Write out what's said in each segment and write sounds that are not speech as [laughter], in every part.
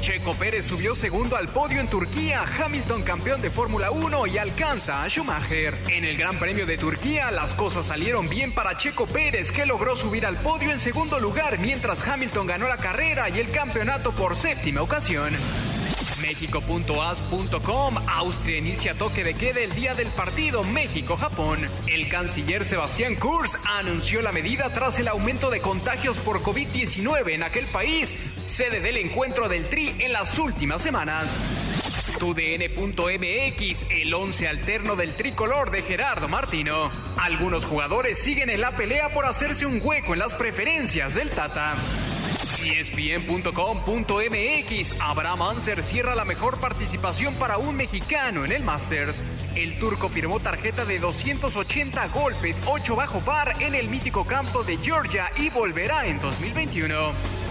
Checo Pérez subió segundo al podio en Turquía, Hamilton campeón de Fórmula 1 y alcanza a Schumacher. En el Gran Premio de Turquía las cosas salieron bien para Checo Pérez que logró subir al podio en segundo lugar mientras Hamilton ganó la carrera y el campeonato por séptima ocasión. México.as.com Austria inicia toque de queda el día del partido México-Japón. El canciller Sebastián Kurz anunció la medida tras el aumento de contagios por COVID-19 en aquel país, sede del encuentro del Tri en las últimas semanas. TUDN.mx, el once alterno del tricolor de Gerardo Martino. Algunos jugadores siguen en la pelea por hacerse un hueco en las preferencias del Tata. ESPN.com.mx Abraham Anser cierra la mejor participación para un mexicano en el Masters. El turco firmó tarjeta de 280 golpes, 8 bajo par en el mítico campo de Georgia y volverá en 2021.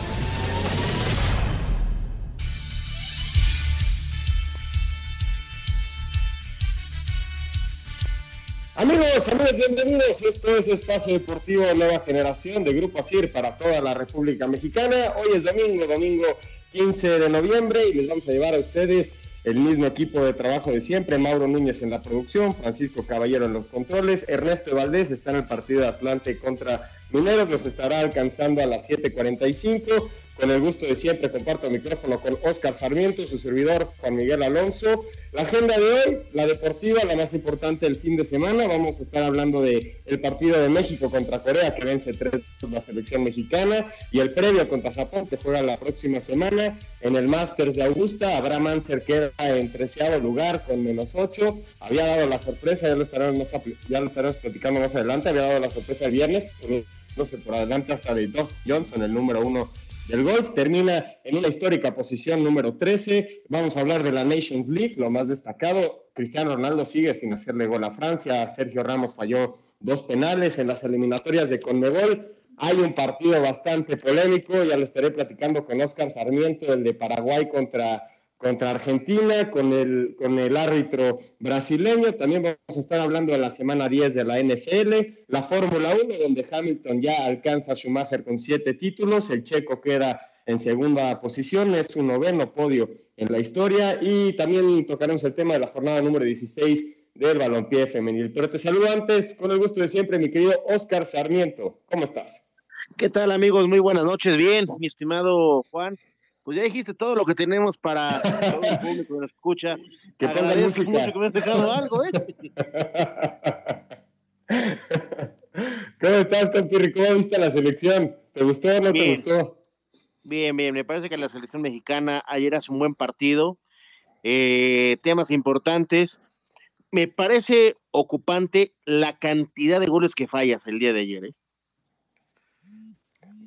Amigos, amigos, bienvenidos. Esto es Espacio Deportivo Nueva Generación de Grupo ASIR para toda la República Mexicana. Hoy es domingo, domingo 15 de noviembre y les vamos a llevar a ustedes el mismo equipo de trabajo de siempre. Mauro Núñez en la producción, Francisco Caballero en los controles, Ernesto Valdés está en el partido de Atlante contra Mineros, los estará alcanzando a las 7.45. Con el gusto de siempre comparto el micrófono con Oscar Sarmiento, su servidor Juan Miguel Alonso. La agenda de hoy, la deportiva, la más importante del fin de semana. Vamos a estar hablando de el partido de México contra Corea que vence 3 la selección mexicana y el previo contra Japón que juega la próxima semana en el Masters de Augusta. Abraham Anser queda en treceavo lugar con menos 8. Había dado la sorpresa, ya lo estaremos, ya lo estaremos platicando más adelante. Había dado la sorpresa el viernes, no sé, por adelante hasta de Dos Johnson, el número uno del golf. Termina en una histórica posición número 13. Vamos a hablar de la Nations League, lo más destacado. Cristiano Ronaldo sigue sin hacerle gol a Francia. Sergio Ramos falló dos penales en las eliminatorias de Conmebol. Hay un partido bastante polémico, ya lo estaré platicando con Oscar Sarmiento, el de Paraguay contra contra Argentina, con el, con el árbitro brasileño. También vamos a estar hablando de la semana 10 de la NFL, la Fórmula 1, donde Hamilton ya alcanza a Schumacher con siete títulos, el checo queda en segunda posición, es un noveno podio en la historia y también tocaremos el tema de la jornada número 16 del balompié femenil. Pero te saludo antes, con el gusto de siempre, mi querido Oscar Sarmiento. ¿Cómo estás? ¿Qué tal amigos? Muy buenas noches. Bien, mi estimado Juan pues ya dijiste todo lo que tenemos para [laughs] todo el público que nos escucha. Que Agradezco mucho que me has dejado algo, ¿eh? [laughs] ¿Cómo estás, Campirri? ¿Cómo viste la selección? ¿Te gustó o no te gustó? Bien, bien. Me parece que la selección mexicana ayer hace un buen partido. Eh, temas importantes. Me parece ocupante la cantidad de goles que fallas el día de ayer. ¿eh?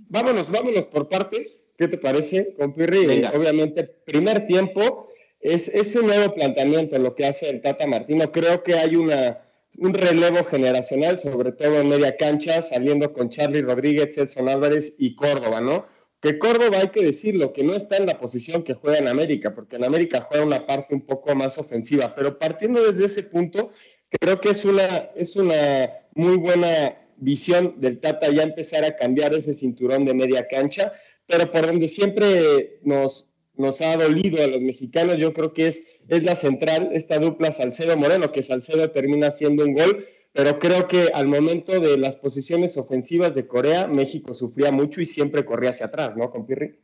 Vámonos, vámonos por partes. ¿Qué te parece, compirri? obviamente, primer tiempo es, es un nuevo planteamiento lo que hace el Tata Martino. Creo que hay una, un relevo generacional, sobre todo en media cancha, saliendo con Charlie Rodríguez, Edson Álvarez y Córdoba, ¿no? Que Córdoba, hay que decirlo, que no está en la posición que juega en América, porque en América juega una parte un poco más ofensiva, pero partiendo desde ese punto, creo que es una, es una muy buena visión del Tata ya empezar a cambiar ese cinturón de media cancha pero por donde siempre nos, nos ha dolido a los mexicanos, yo creo que es, es la central, esta dupla Salcedo-Moreno, que Salcedo termina haciendo un gol, pero creo que al momento de las posiciones ofensivas de Corea, México sufría mucho y siempre corría hacia atrás, ¿no, compirri?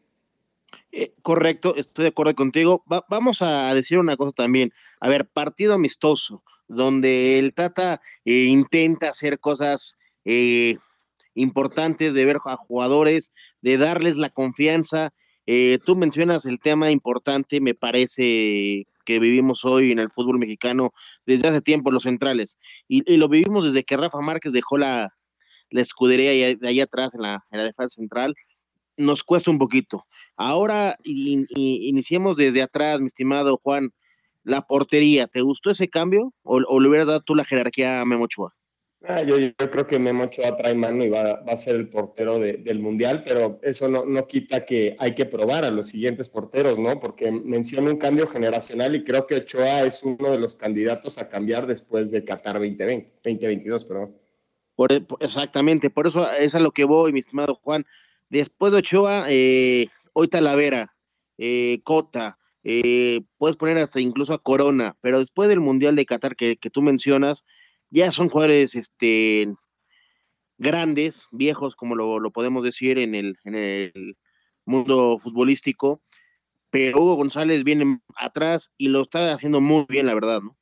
Eh, correcto, estoy de acuerdo contigo. vamos a decir una cosa también. A ver, partido amistoso donde el Tata eh, intenta hacer cosas eh, importantes, de ver a jugadores, de darles la confianza. Eh, tú mencionas el tema importante, me parece que vivimos hoy en el fútbol mexicano desde hace tiempo, los centrales, y, lo vivimos desde que Rafa Márquez dejó la, escudería de ahí atrás en la, defensa central, nos cuesta un poquito. Ahora iniciemos desde atrás, mi estimado Juan, la portería. ¿Te gustó ese cambio o, le hubieras dado tú la jerarquía a Memo Ochoa? Ah, yo, creo que Memo Ochoa trae mano y va, a ser el portero del Mundial, pero eso no, no, quita que hay que probar a los siguientes porteros, ¿no? Porque menciona un cambio generacional y creo que Ochoa es uno de los candidatos a cambiar después de Qatar 2020, 2022, perdón. Por, exactamente, por eso es a lo que voy, mi estimado Juan. Después de Ochoa, eh, hoy Talavera, eh, Cota, eh, puedes poner hasta incluso a Corona, pero después del Mundial de Qatar que, tú mencionas, ya son jugadores este, grandes, viejos, como lo, podemos decir en el, en el mundo futbolístico, pero Hugo González viene atrás y lo está haciendo muy bien, la verdad, ¿no?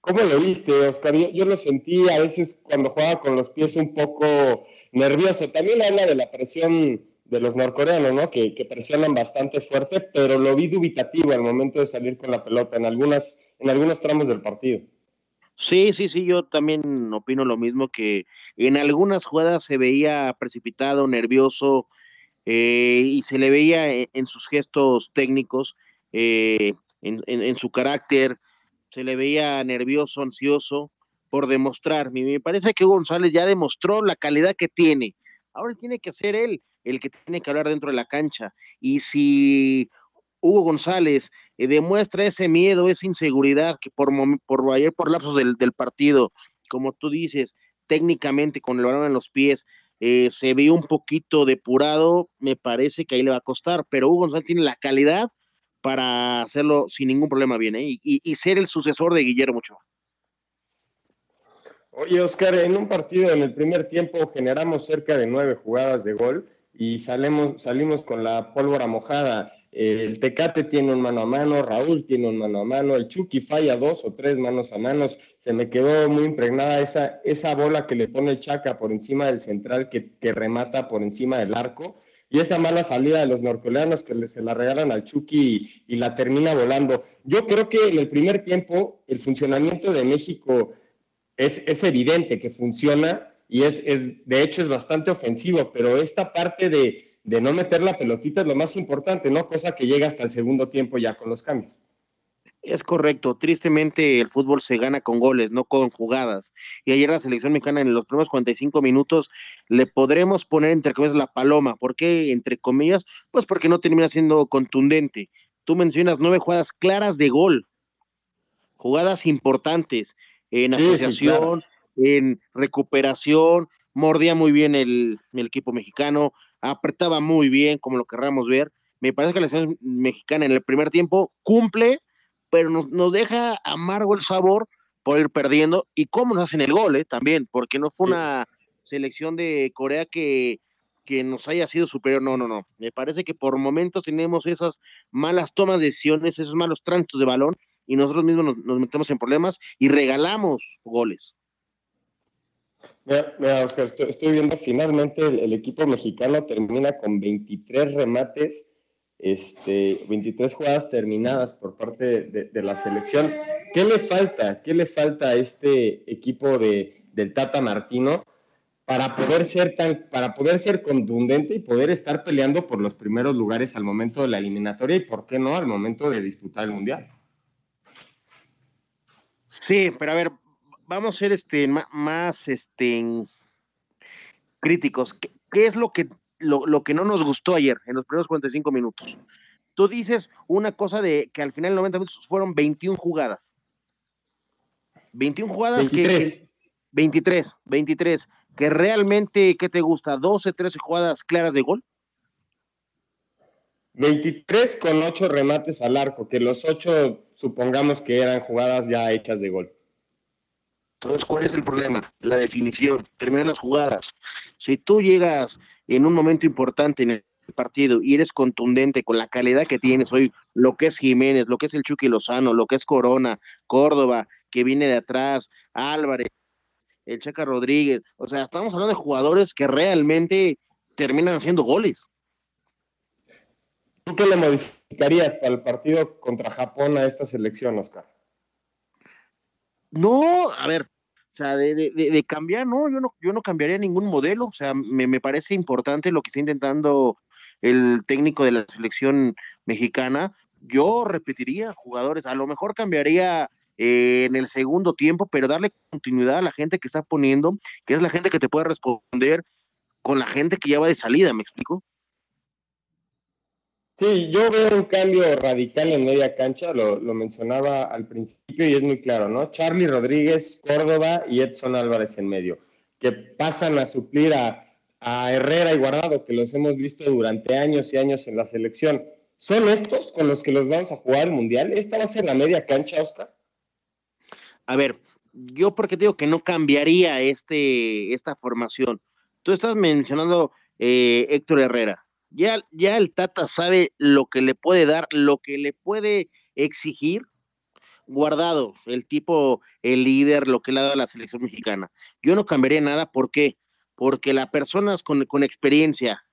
¿Cómo lo viste, Oscar? Yo, lo sentí a veces cuando jugaba con los pies un poco nervioso. También habla de la presión de los norcoreanos, ¿no? Que, presionan bastante fuerte, pero lo vi dubitativo al momento de salir con la pelota en algunas, en algunos tramos del partido. Sí, sí, sí, yo también opino lo mismo que en algunas jugadas se veía precipitado, nervioso, eh, y se le veía en, sus gestos técnicos, eh, en, su carácter, se le veía nervioso, ansioso por demostrar. Me parece que González ya demostró la calidad que tiene. Ahora tiene que ser él el que tiene que hablar dentro de la cancha. Y si Hugo González eh, demuestra ese miedo, esa inseguridad que por, por ayer por lapsos del, partido, como tú dices, técnicamente con el balón en los pies, eh, se ve un poquito depurado, me parece que ahí le va a costar, pero Hugo González tiene la calidad para hacerlo sin ningún problema bien ¿eh? y, ser el sucesor de Guillermo Ochoa. Oye, Oscar, en un partido en el primer tiempo generamos cerca de nueve jugadas de gol y salimos con la pólvora mojada. El Tecate tiene un mano a mano, Raúl tiene un mano a mano, el Chucky falla dos o tres manos a manos. Se me quedó muy impregnada esa, esa bola que le pone el Chaca por encima del central que, remata por encima del arco. Y esa mala salida de los norcoreanos que se la regalan al Chucky y, y la termina volando. Yo creo que en el primer tiempo el funcionamiento de México es, es evidente que funciona y es, de hecho es bastante ofensivo, pero esta parte de, de no meter la pelotita es lo más importante, ¿no? Cosa que llega hasta el segundo tiempo ya con los cambios. Es correcto. Tristemente el fútbol se gana con goles, no con jugadas. Y ayer la selección mexicana en los primeros 45 minutos le podremos poner entre comillas la paloma. ¿Por qué entre comillas? Pues porque no termina siendo contundente. Tú mencionas nueve jugadas claras de gol, jugadas importantes en asociación, en recuperación, mordía muy bien el, equipo mexicano, apretaba muy bien, como lo querramos ver. Me parece que la selección mexicana en el primer tiempo cumple, pero nos, deja amargo el sabor por ir perdiendo y cómo nos hacen el gol, eh, también, porque no fue una selección de Corea que, que nos haya sido superior, no, no, no. Me parece que por momentos tenemos esas malas tomas de decisiones, esos malos tránsitos de balón y nosotros mismos nos metemos en problemas y regalamos goles. Mira, Oscar, estoy, viendo finalmente el, equipo mexicano termina con 23 remates, este, 23 jugadas terminadas por parte de, la selección. ¿Qué le falta? ¿Qué le falta a este equipo de, del Tata Martino para poder ser tan, para poder ser contundente y poder estar peleando por los primeros lugares al momento de la eliminatoria y por qué no al momento de disputar el mundial? Sí, pero a ver, vamos a ser este, más este, críticos. ¿Qué, es lo que, lo, que no nos gustó ayer en los primeros 45 minutos? Tú dices una cosa de que al final 90 minutos fueron 21 jugadas. 21 jugadas que... 23, 23. Que realmente, ¿qué te gusta? ¿12, 13 jugadas claras de gol? 23 con 8 remates al arco, que los 8 supongamos que eran jugadas ya hechas de gol. Entonces, ¿cuál es el problema? La definición, terminar las jugadas. Si tú llegas en un momento importante en el partido y eres contundente con la calidad que tienes hoy, lo que es Jiménez, lo que es el Chucky Lozano, lo que es Corona, Córdoba, que viene de atrás, Álvarez, el Chaca Rodríguez. O sea, estamos hablando de jugadores que realmente terminan haciendo goles. ¿Tú qué le modificarías para el partido contra Japón a esta selección, Oscar? No, a ver, o sea, de, cambiar, no yo, no, yo no cambiaría ningún modelo. O sea, me, me parece importante lo que está intentando el técnico de la selección mexicana. Yo repetiría jugadores, a lo mejor cambiaría eh, en el segundo tiempo, pero darle continuidad a la gente que está poniendo, que es la gente que te puede responder con la gente que ya va de salida, ¿me explico? Sí, yo veo un cambio radical en media cancha, lo, mencionaba al principio y es muy claro, ¿no? Charlie Rodríguez, Córdoba y Edson Álvarez en medio, que pasan a suplir a, a Herrera y Guardado, que los hemos visto durante años y años en la selección. ¿Son estos con los que los vamos a jugar el Mundial? ¿Esta va a ser la media cancha, Oscar? a ver, yo porque digo que no cambiaría este, esta formación. Tú estás mencionando eh, Héctor Herrera. Ya, ya el Tata sabe lo que le puede dar, lo que le puede exigir. Guardado, el tipo, el líder, lo que le ha dado a la selección mexicana. Yo no cambiaría nada, ¿por qué? Porque las personas con, con experiencia,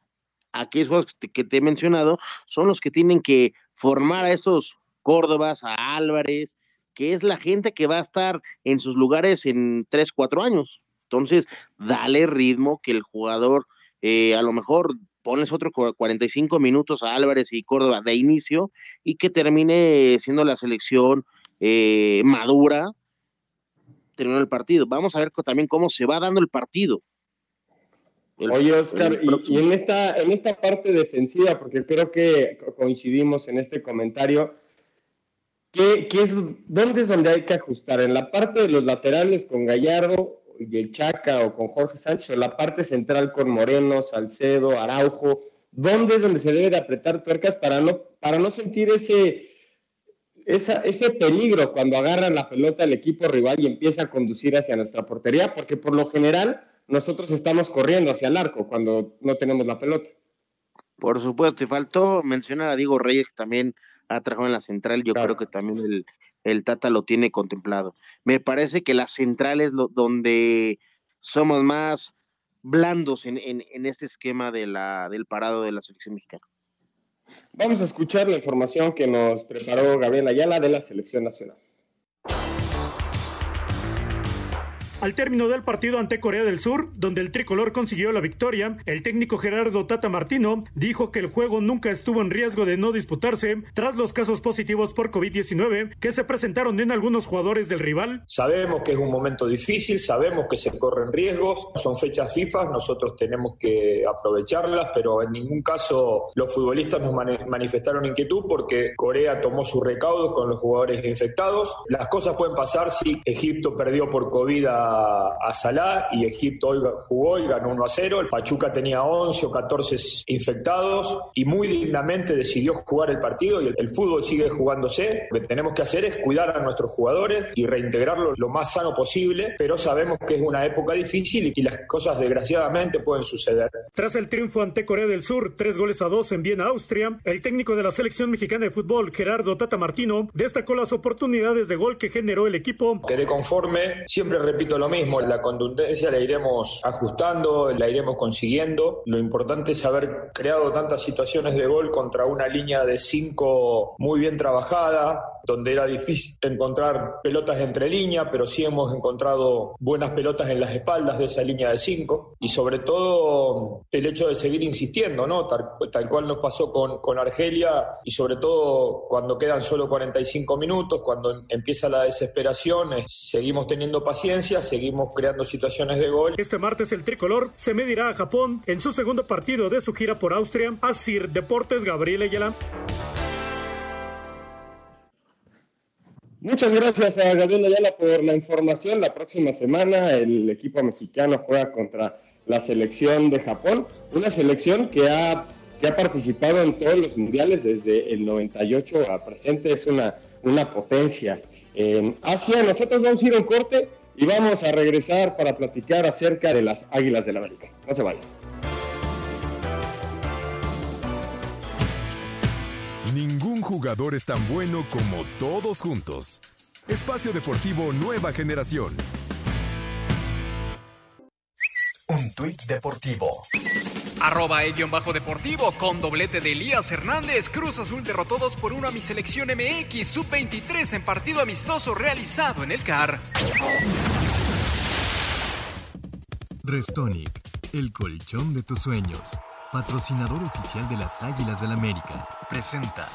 aquellos juegos que te, he mencionado, son los que tienen que formar a esos Córdobas, a Álvarez, que es la gente que va a estar en sus lugares en 3, 4 años. Entonces, dale ritmo que el jugador, eh, a lo mejor pones otro 45 minutos a Álvarez y Córdoba de inicio y que termine siendo la selección eh, madura, terminó el partido. Vamos a ver también cómo se va dando el partido. Oye, Oscar, y, y, en, esta, en esta parte defensiva, porque creo que coincidimos en este comentario, ¿Qué, es, ¿Dónde es donde hay que ajustar? ¿En la parte de los laterales con Gallardo y el Chaca o con Jorge Sánchez o la parte central con Moreno, Salcedo, Araujo? ¿Dónde es donde se debe de apretar tuercas para no, para no sentir ese, ese peligro cuando agarran la pelota el equipo rival y empieza a conducir hacia nuestra portería? Porque por lo general nosotros estamos corriendo hacia el arco cuando no tenemos la pelota. Por supuesto, te faltó mencionar a Diego Reyes, que también ha trabajado en la central. Yo creo que también el, el, Tata lo tiene contemplado. Me parece que la central es lo, donde somos más blandos en, en, en este esquema de la, del parado de la selección mexicana. Vamos a escuchar la información que nos preparó Gabriel Ayala de la selección nacional. Al término del partido ante Corea del Sur, donde el tricolor consiguió la victoria, el técnico Gerardo Tata Martino dijo que el juego nunca estuvo en riesgo de no disputarse tras los casos positivos por COVID-19 que se presentaron en algunos jugadores del rival. Sabemos que es un momento difícil, sabemos que se corren riesgos, son fechas FIFA, nosotros tenemos que aprovecharlas, pero en ningún caso los futbolistas nos manifestaron inquietud porque Corea tomó su recaudo con los jugadores infectados. Las cosas pueden pasar si Egipto perdió por COVID a a, Salah y Egipto hoy jugó y ganó 1 a 0. El Pachuca tenía 11 o 14 infectados y muy dignamente decidió jugar el partido y el, fútbol sigue jugándose. Lo que tenemos que hacer es cuidar a nuestros jugadores y reintegrarlos lo más sano posible, pero sabemos que es una época difícil y las cosas desgraciadamente pueden suceder. Tras el triunfo ante Corea del Sur, tres goles a dos en Viena, Austria, el técnico de la selección mexicana de fútbol, Gerardo Tata Martino, destacó las oportunidades de gol que generó el equipo. Quedé conforme, siempre repito lo mismo, la contundencia la iremos ajustando, la iremos consiguiendo. Lo importante es haber creado tantas situaciones de gol contra una línea de cinco muy bien trabajada, donde era difícil encontrar pelotas entre línea, pero sí hemos encontrado buenas pelotas en las espaldas de esa línea de cinco. Y sobre todo el hecho de seguir insistiendo, ¿no? Tal, cual nos pasó con, con Argelia y sobre todo cuando quedan solo 45 minutos, cuando empieza la desesperación, seguimos teniendo paciencia, seguimos creando situaciones de gol. Este martes el tricolor se medirá a Japón en su segundo partido de su gira por Austria. Asir Deportes Gabriel Ayala. Muchas gracias a Gabriel Ayala por la información. La próxima semana el equipo mexicano juega contra la selección de Japón, una selección que ha, que ha participado en todos los mundiales desde el 98 a presente, es una, una potencia. En Asia, nosotros vamos a ir a un corte y vamos a regresar para platicar acerca de las Águilas del la América. No se vayan. Jugador es tan bueno como todos juntos. Espacio Deportivo Nueva Generación. Un tuit deportivo. Arroba el bajo deportivo con doblete de Elías Hernández. Cruz Azul derrotó 2 por 1 a mi selección MX sub-23 en partido amistoso realizado en el CAR. Restonic, el colchón de tus sueños. Patrocinador oficial de las Águilas del América. Presenta.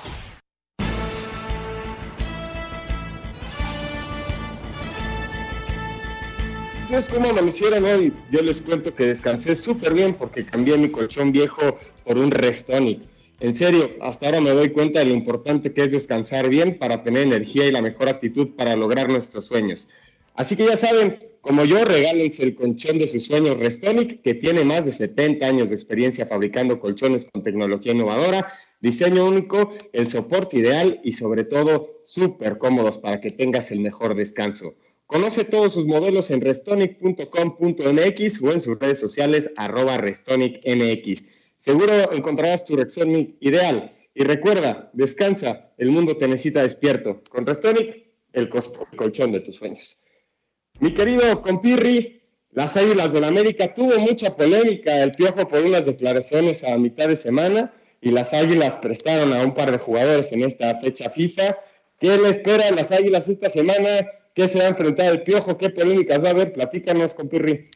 Entonces, ¿cómo me hicieron hoy? Yo les cuento que descansé súper bien porque cambié mi colchón viejo por un Restonic. En serio, hasta ahora me doy cuenta de lo importante que es descansar bien para tener energía y la mejor actitud para lograr nuestros sueños. Así que ya saben, como yo, regálense el colchón de sus sueños Restonic, que tiene más de 70 años de experiencia fabricando colchones con tecnología innovadora, diseño único, el soporte ideal y sobre todo súper cómodos para que tengas el mejor descanso. Conoce todos sus modelos en restonic.com.mx o en sus redes sociales arroba. Seguro encontrarás tu Restonic ideal. Y recuerda, descansa, el mundo te necesita despierto. Con Restonic, el, colchón de tus sueños. Mi querido compirri, las Águilas del la América tuvo mucha polémica el piojo por unas declaraciones a mitad de semana y las Águilas prestaron a un par de jugadores en esta fecha FIFA. ¿Qué le espera a las Águilas esta semana? ¿Qué se va a enfrentar el Piojo? ¿Qué polémicas va a haber? Platícanos con Pirri.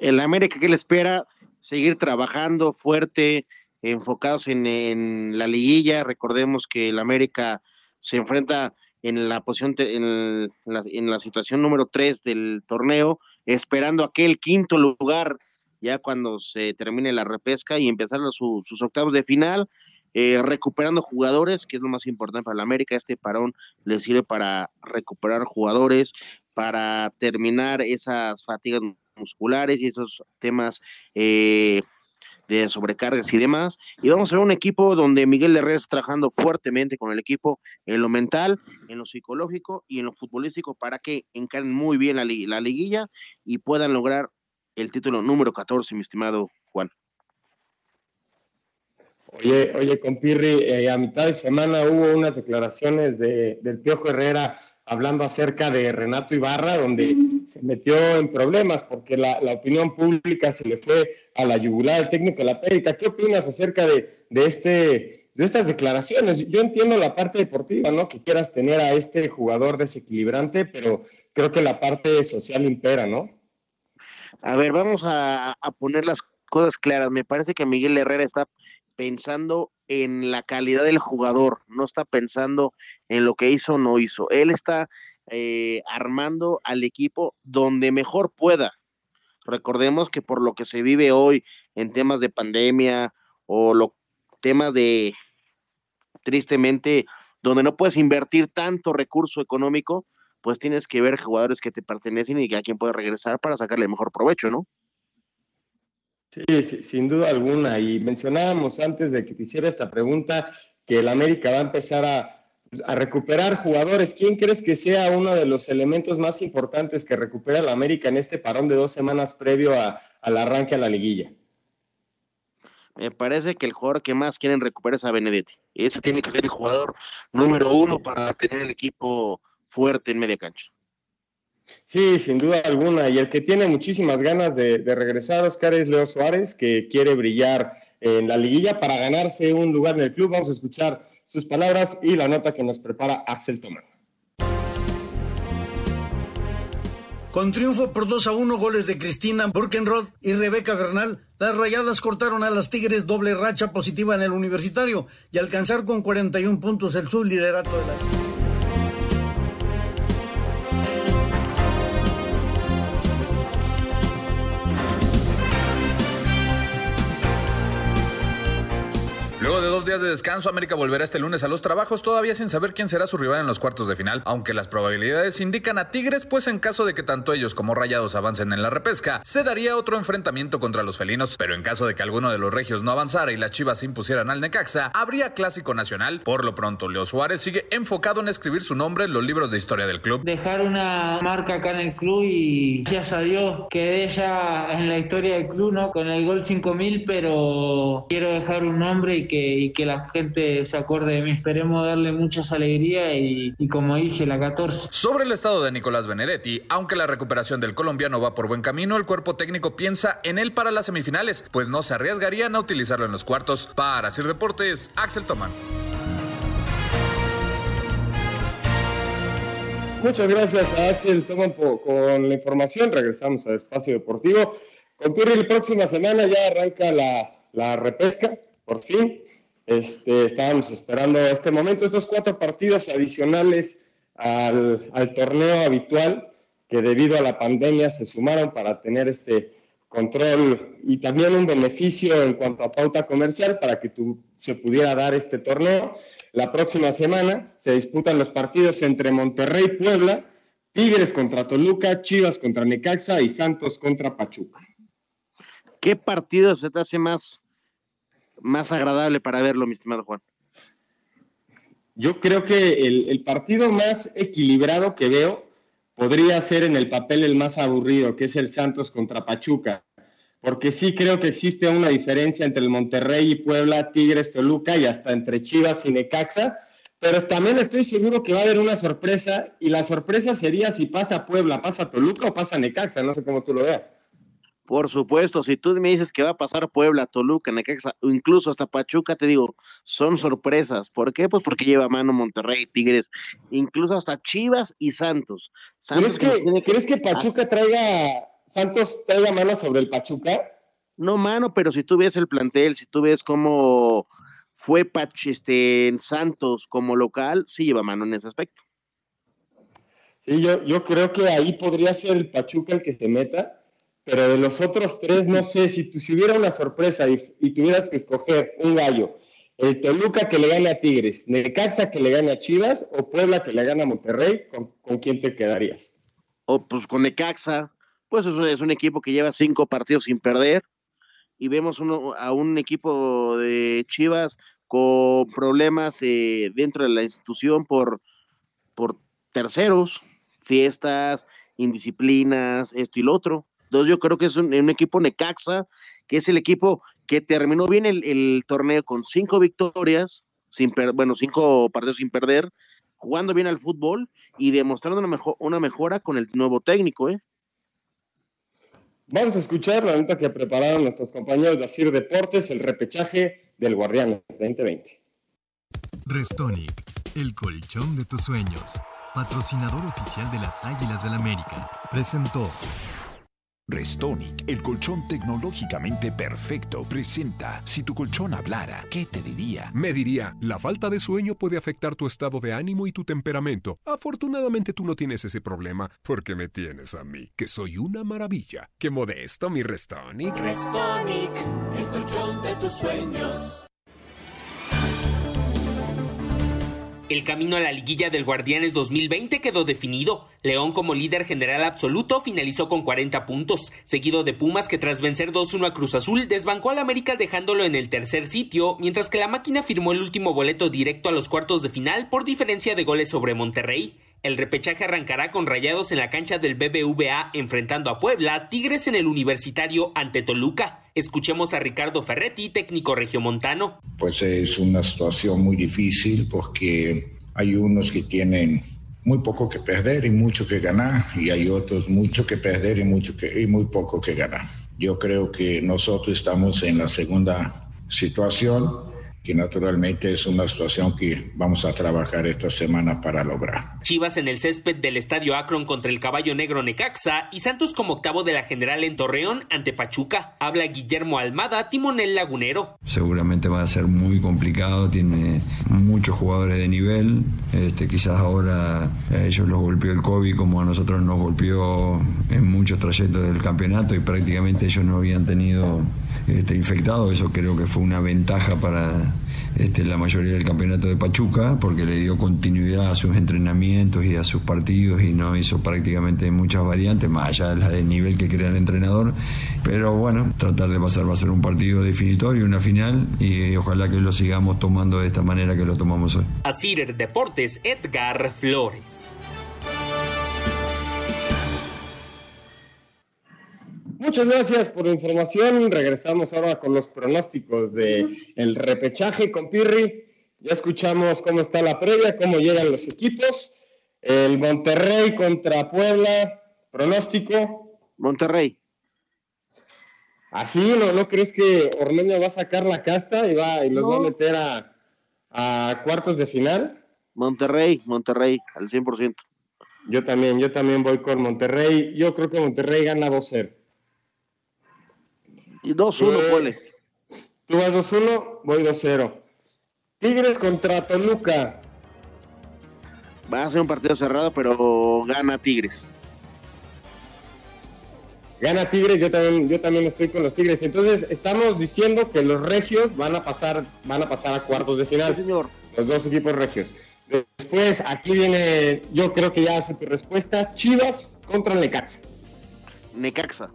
El América, ¿qué le espera? Seguir trabajando fuerte, enfocados en, la liguilla. Recordemos que el América se enfrenta en la posición, en la, en la situación número 3 del torneo, esperando aquel quinto lugar ya cuando se termine la repesca y empezar sus octavos de final. Eh, recuperando jugadores, que es lo más importante para la América. Este parón le sirve para recuperar jugadores, para terminar esas fatigas musculares y esos temas eh, de sobrecargas y demás. Y vamos a ver un equipo donde Miguel Herrera está trabajando fuertemente con el equipo en lo mental, en lo psicológico y en lo futbolístico para que encaren muy bien la, la liguilla y puedan lograr el título número 14, mi estimado Juan. Oye, oye, compirri, eh, a mitad de semana hubo unas declaraciones de, del Piojo Herrera hablando acerca de Renato Ibarra, donde se metió en problemas porque la, opinión pública se le fue a la yugular al técnico de la América. ¿Qué opinas acerca de, de, este, de estas declaraciones? Yo entiendo la parte deportiva, ¿no? Que quieras tener a este jugador desequilibrante, pero creo que la parte social impera, ¿no? A ver, vamos a, a poner las cosas claras. Me parece que Miguel Herrera está pensando en la calidad del jugador, no está pensando en lo que hizo o no hizo. Él está eh, armando al equipo donde mejor pueda. Recordemos que por lo que se vive hoy en temas de pandemia o los temas de, tristemente, donde no puedes invertir tanto recurso económico, pues tienes que ver jugadores que te pertenecen y que a quien puede regresar para sacarle mejor provecho, ¿no? Sí, sin duda alguna. Y mencionábamos antes de que te hiciera esta pregunta que el América va a empezar a, recuperar jugadores. ¿Quién crees que sea uno de los elementos más importantes que recupera el América en este parón de dos semanas previo al arranque a la liguilla? Me parece que el jugador que más quieren recuperar es a Benedetti. Ese tiene que ser el jugador número uno para tener el equipo fuerte en media cancha. Sí, sin duda alguna. Y el que tiene muchísimas ganas de, regresar, Oscar, es Leo Suárez, que quiere brillar en la liguilla para ganarse un lugar en el club. Vamos a escuchar sus palabras y la nota que nos prepara Axel Tomán. Con triunfo por 2 a 1, goles de Cristina Burkenroth y Rebeca Bernal, las rayadas cortaron a las Tigres doble racha positiva en el universitario y alcanzar con 41 puntos el subliderato de la días de descanso, América volverá este lunes a los trabajos, todavía sin saber quién será su rival en los cuartos de final, aunque las probabilidades indican a Tigres, pues en caso de que tanto ellos como Rayados avancen en la repesca, se daría otro enfrentamiento contra los felinos, pero en caso de que alguno de los regios no avanzara y las Chivas se impusieran al Necaxa, habría clásico nacional. Por lo pronto, Leo Suárez sigue enfocado en escribir su nombre en los libros de historia del club. Dejar una marca acá en el club y ya Dios quedé ya en la historia del club, ¿no? Con el gol 5000, pero quiero dejar un nombre y que, que la gente se acuerde de mí. Esperemos darle muchas alegrías y, y como dije, la 14. Sobre el estado de Nicolás Benedetti, aunque la recuperación del colombiano va por buen camino, el cuerpo técnico piensa en él para las semifinales, pues no se arriesgarían a utilizarlo en los cuartos. Para Sir Deportes, Axel Tomán. Muchas gracias a Axel Toman con la información. Regresamos a Espacio Deportivo. Con Pirri, la próxima semana ya arranca la, la repesca, por fin. Este, estábamos esperando este momento, estos cuatro partidos adicionales al, torneo habitual que debido a la pandemia se sumaron para tener este control y también un beneficio en cuanto a pauta comercial para que tú, se pudiera dar este torneo. La próxima semana se disputan los partidos entre Monterrey Puebla, Tigres contra Toluca, Chivas contra Necaxa y Santos contra Pachuca. ¿Qué partido se te hace más, más agradable para verlo, mi estimado Juan? Yo creo que el, partido más equilibrado que veo podría ser en el papel el más aburrido, que es el Santos contra Pachuca porque sí creo que existe una diferencia entre el Monterrey y Puebla, Tigres, Toluca y hasta entre Chivas y Necaxa, pero también estoy seguro que va a haber una sorpresa y la sorpresa sería si pasa Puebla, pasa Toluca o pasa Necaxa, no sé cómo tú lo veas. Por supuesto, si tú me dices que va a pasar Puebla, Toluca, Necaxa, o incluso hasta Pachuca, te digo, son sorpresas. ¿Por qué? Pues porque lleva mano Monterrey, Tigres, incluso hasta Chivas y Santos. Santos ¿Crees, que, que, ¿crees que Pachuca traiga Santos traiga mano sobre el Pachuca? No, mano, pero si tú ves el plantel, si tú ves cómo fue Pach, este, en Santos como local, sí lleva mano en ese aspecto. Sí, yo, yo creo que ahí podría ser el Pachuca el que se meta, pero de los otros tres, no sé, si, si hubiera una sorpresa y, y tuvieras que escoger un gallo, el Toluca que le gane a Tigres, Necaxa que le gane a Chivas o Puebla que le gane a Monterrey, ¿con, con quién te quedarías? O pues con Necaxa, pues es un equipo que lleva cinco partidos sin perder y vemos uno, a un equipo de Chivas con problemas eh, dentro de la institución por, por terceros, fiestas, indisciplinas, esto y lo otro. Entonces yo creo que es un, un equipo Necaxa, que es el equipo que terminó bien el, el torneo con cinco victorias, sin per, bueno, cinco partidos sin perder, jugando bien al fútbol y demostrando una, mejor, una mejora con el nuevo técnico, ¿eh? Vamos a escuchar la nota que prepararon nuestros compañeros de Asir Deportes, el repechaje del Guardianes 2020. Restonic, el colchón de tus sueños, patrocinador oficial de las Águilas del América, presentó. Restonic, el colchón tecnológicamente perfecto, presenta Si tu colchón hablara, ¿qué te diría? Me diría, la falta de sueño puede afectar tu estado de ánimo y tu temperamento. Afortunadamente tú no tienes ese problema, porque me tienes a mí, que soy una maravilla. Qué modesto, mi Restonic. Restonic, el colchón de tus sueños. El camino a la liguilla del Guardianes 2020 quedó definido. León como líder general absoluto finalizó con 40 puntos, seguido de Pumas que tras vencer 2-1 a Cruz Azul desbancó al América dejándolo en el tercer sitio, mientras que la máquina firmó el último boleto directo a los cuartos de final por diferencia de goles sobre Monterrey. El repechaje arrancará con rayados en la cancha del BBVA enfrentando a Puebla, Tigres en el Universitario ante Toluca. Escuchemos a Ricardo Ferretti, técnico regiomontano. Pues es una situación muy difícil porque hay unos que tienen muy poco que perder y mucho que ganar y hay otros mucho que perder y, mucho que, y muy poco que ganar. Yo creo que nosotros estamos en la segunda situación que naturalmente es una situación que vamos a trabajar esta semana para lograr. Chivas en el césped del Estadio Akron contra el Caballo Negro Necaxa y Santos como octavo de la general en Torreón ante Pachuca. Habla Guillermo Almada, timonel lagunero. Seguramente va a ser muy complicado, tiene muchos jugadores de nivel, este, quizás ahora a ellos los golpeó el COVID como a nosotros nos golpeó en muchos trayectos del campeonato y prácticamente ellos no habían tenido este, infectado, eso creo que fue una ventaja para este, la mayoría del campeonato de Pachuca, porque le dio continuidad a sus entrenamientos y a sus partidos y no hizo prácticamente muchas variantes, más allá de la del nivel que crea el entrenador. Pero bueno, tratar de pasar va a ser un partido definitorio, una final, y ojalá que lo sigamos tomando de esta manera que lo tomamos hoy. Asir Deportes, Edgar Flores. Muchas gracias por la información. Regresamos ahora con los pronósticos de el repechaje con Pirri. Ya escuchamos cómo está la previa, cómo llegan los equipos. El Monterrey contra Puebla, pronóstico. Monterrey. ¿Así? ¿No, ¿No crees que Ormeño va a sacar la casta y, va, y los va a meter a, a cuartos de final? Monterrey, Monterrey, al 100%. Yo también, yo también voy con Monterrey. Yo creo que Monterrey gana 2-0. Y 2-1, Eh, ponle. Tú vas 2-1, voy 2-0. Tigres contra Toluca. Va a ser un partido cerrado, pero gana Tigres. Gana Tigres, yo también, yo también estoy con los Tigres. Entonces, estamos diciendo que los regios van a pasar, van a pasar a cuartos de final. señor. Los dos equipos regios. Después, aquí viene, yo creo que ya hace tu respuesta. Chivas contra Necaxa. Necaxa.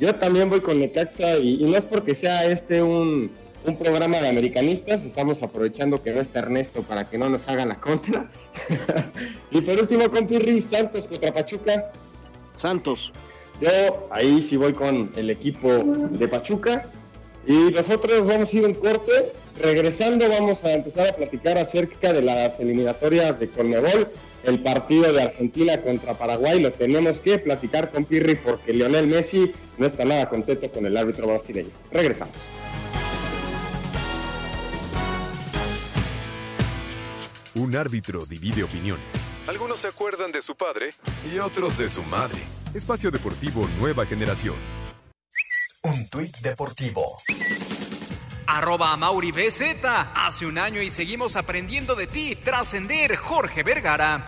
Yo también voy con Necaxa y, y no es porque sea este un, un programa de americanistas, estamos aprovechando que no está Ernesto para que no nos haga la contra. [laughs] y por último con Pirri, Santos contra Pachuca. Santos. Yo ahí sí voy con el equipo de Pachuca. Y nosotros vamos a ir en corte. Regresando vamos a empezar a platicar acerca de las eliminatorias de Conmebol. El partido de Argentina contra Paraguay lo tenemos que platicar con Pirri porque Lionel Messi no está nada contento con el árbitro brasileño. Regresamos. Un árbitro divide opiniones. Algunos se acuerdan de su padre y otros de su madre. Espacio Deportivo Nueva Generación. Un tuit deportivo. Arroba Mauri. Hace un año y seguimos aprendiendo de ti. Trascender Jorge Vergara.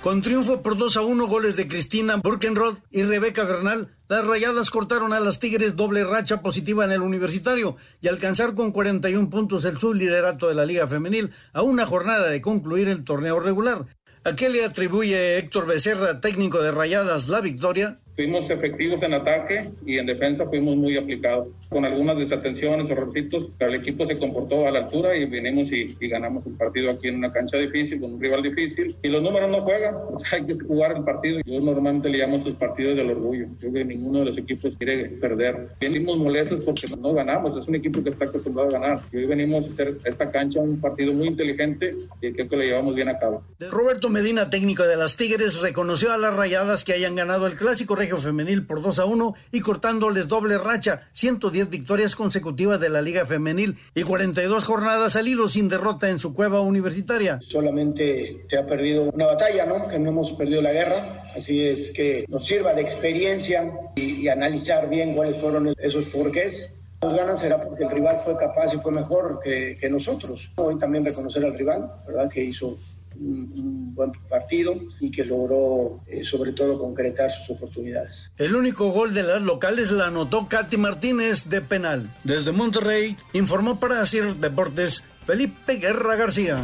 Con triunfo por 2 a 1, goles de Cristina Burkenroth y Rebeca Bernal, las rayadas cortaron a las Tigres doble racha positiva en el universitario y alcanzar con 41 puntos el subliderato de la Liga Femenil a una jornada de concluir el torneo regular. ¿A qué le atribuye Héctor Becerra, técnico de rayadas, la victoria? Fuimos efectivos en ataque y en defensa fuimos muy aplicados. Con algunas desatenciones, errorcitos, pero el equipo se comportó a la altura y vinimos y, y ganamos el partido aquí en una cancha difícil, con un rival difícil. Y los números no juegan, [laughs] o sea, hay que jugar el partido. Yo normalmente le llamo estos partidos del orgullo. Creo que ninguno de los equipos quiere perder. Venimos molestos porque no ganamos, es un equipo que está acostumbrado a ganar. Y hoy venimos a hacer esta cancha un partido muy inteligente y creo que lo llevamos bien a cabo. Roberto Medina, técnico de las Tigres, reconoció a las rayadas que hayan ganado el clásico femenil por 2 a 1 y cortándoles doble racha, 110 victorias consecutivas de la Liga Femenil y 42 jornadas al hilo sin derrota en su cueva universitaria. Solamente se ha perdido una batalla, ¿no? Que no hemos perdido la guerra. Así es que nos sirva de experiencia y, y analizar bien cuáles fueron esos porqués. Nos ganan será porque el rival fue capaz y fue mejor que, que nosotros. Hoy también reconocer al rival, ¿verdad? Que hizo un, un buen partido y que logró eh, sobre todo concretar sus oportunidades. El único gol de las locales la anotó Katy Martínez de penal. Desde Monterrey informó para Sir Deportes Felipe Guerra García.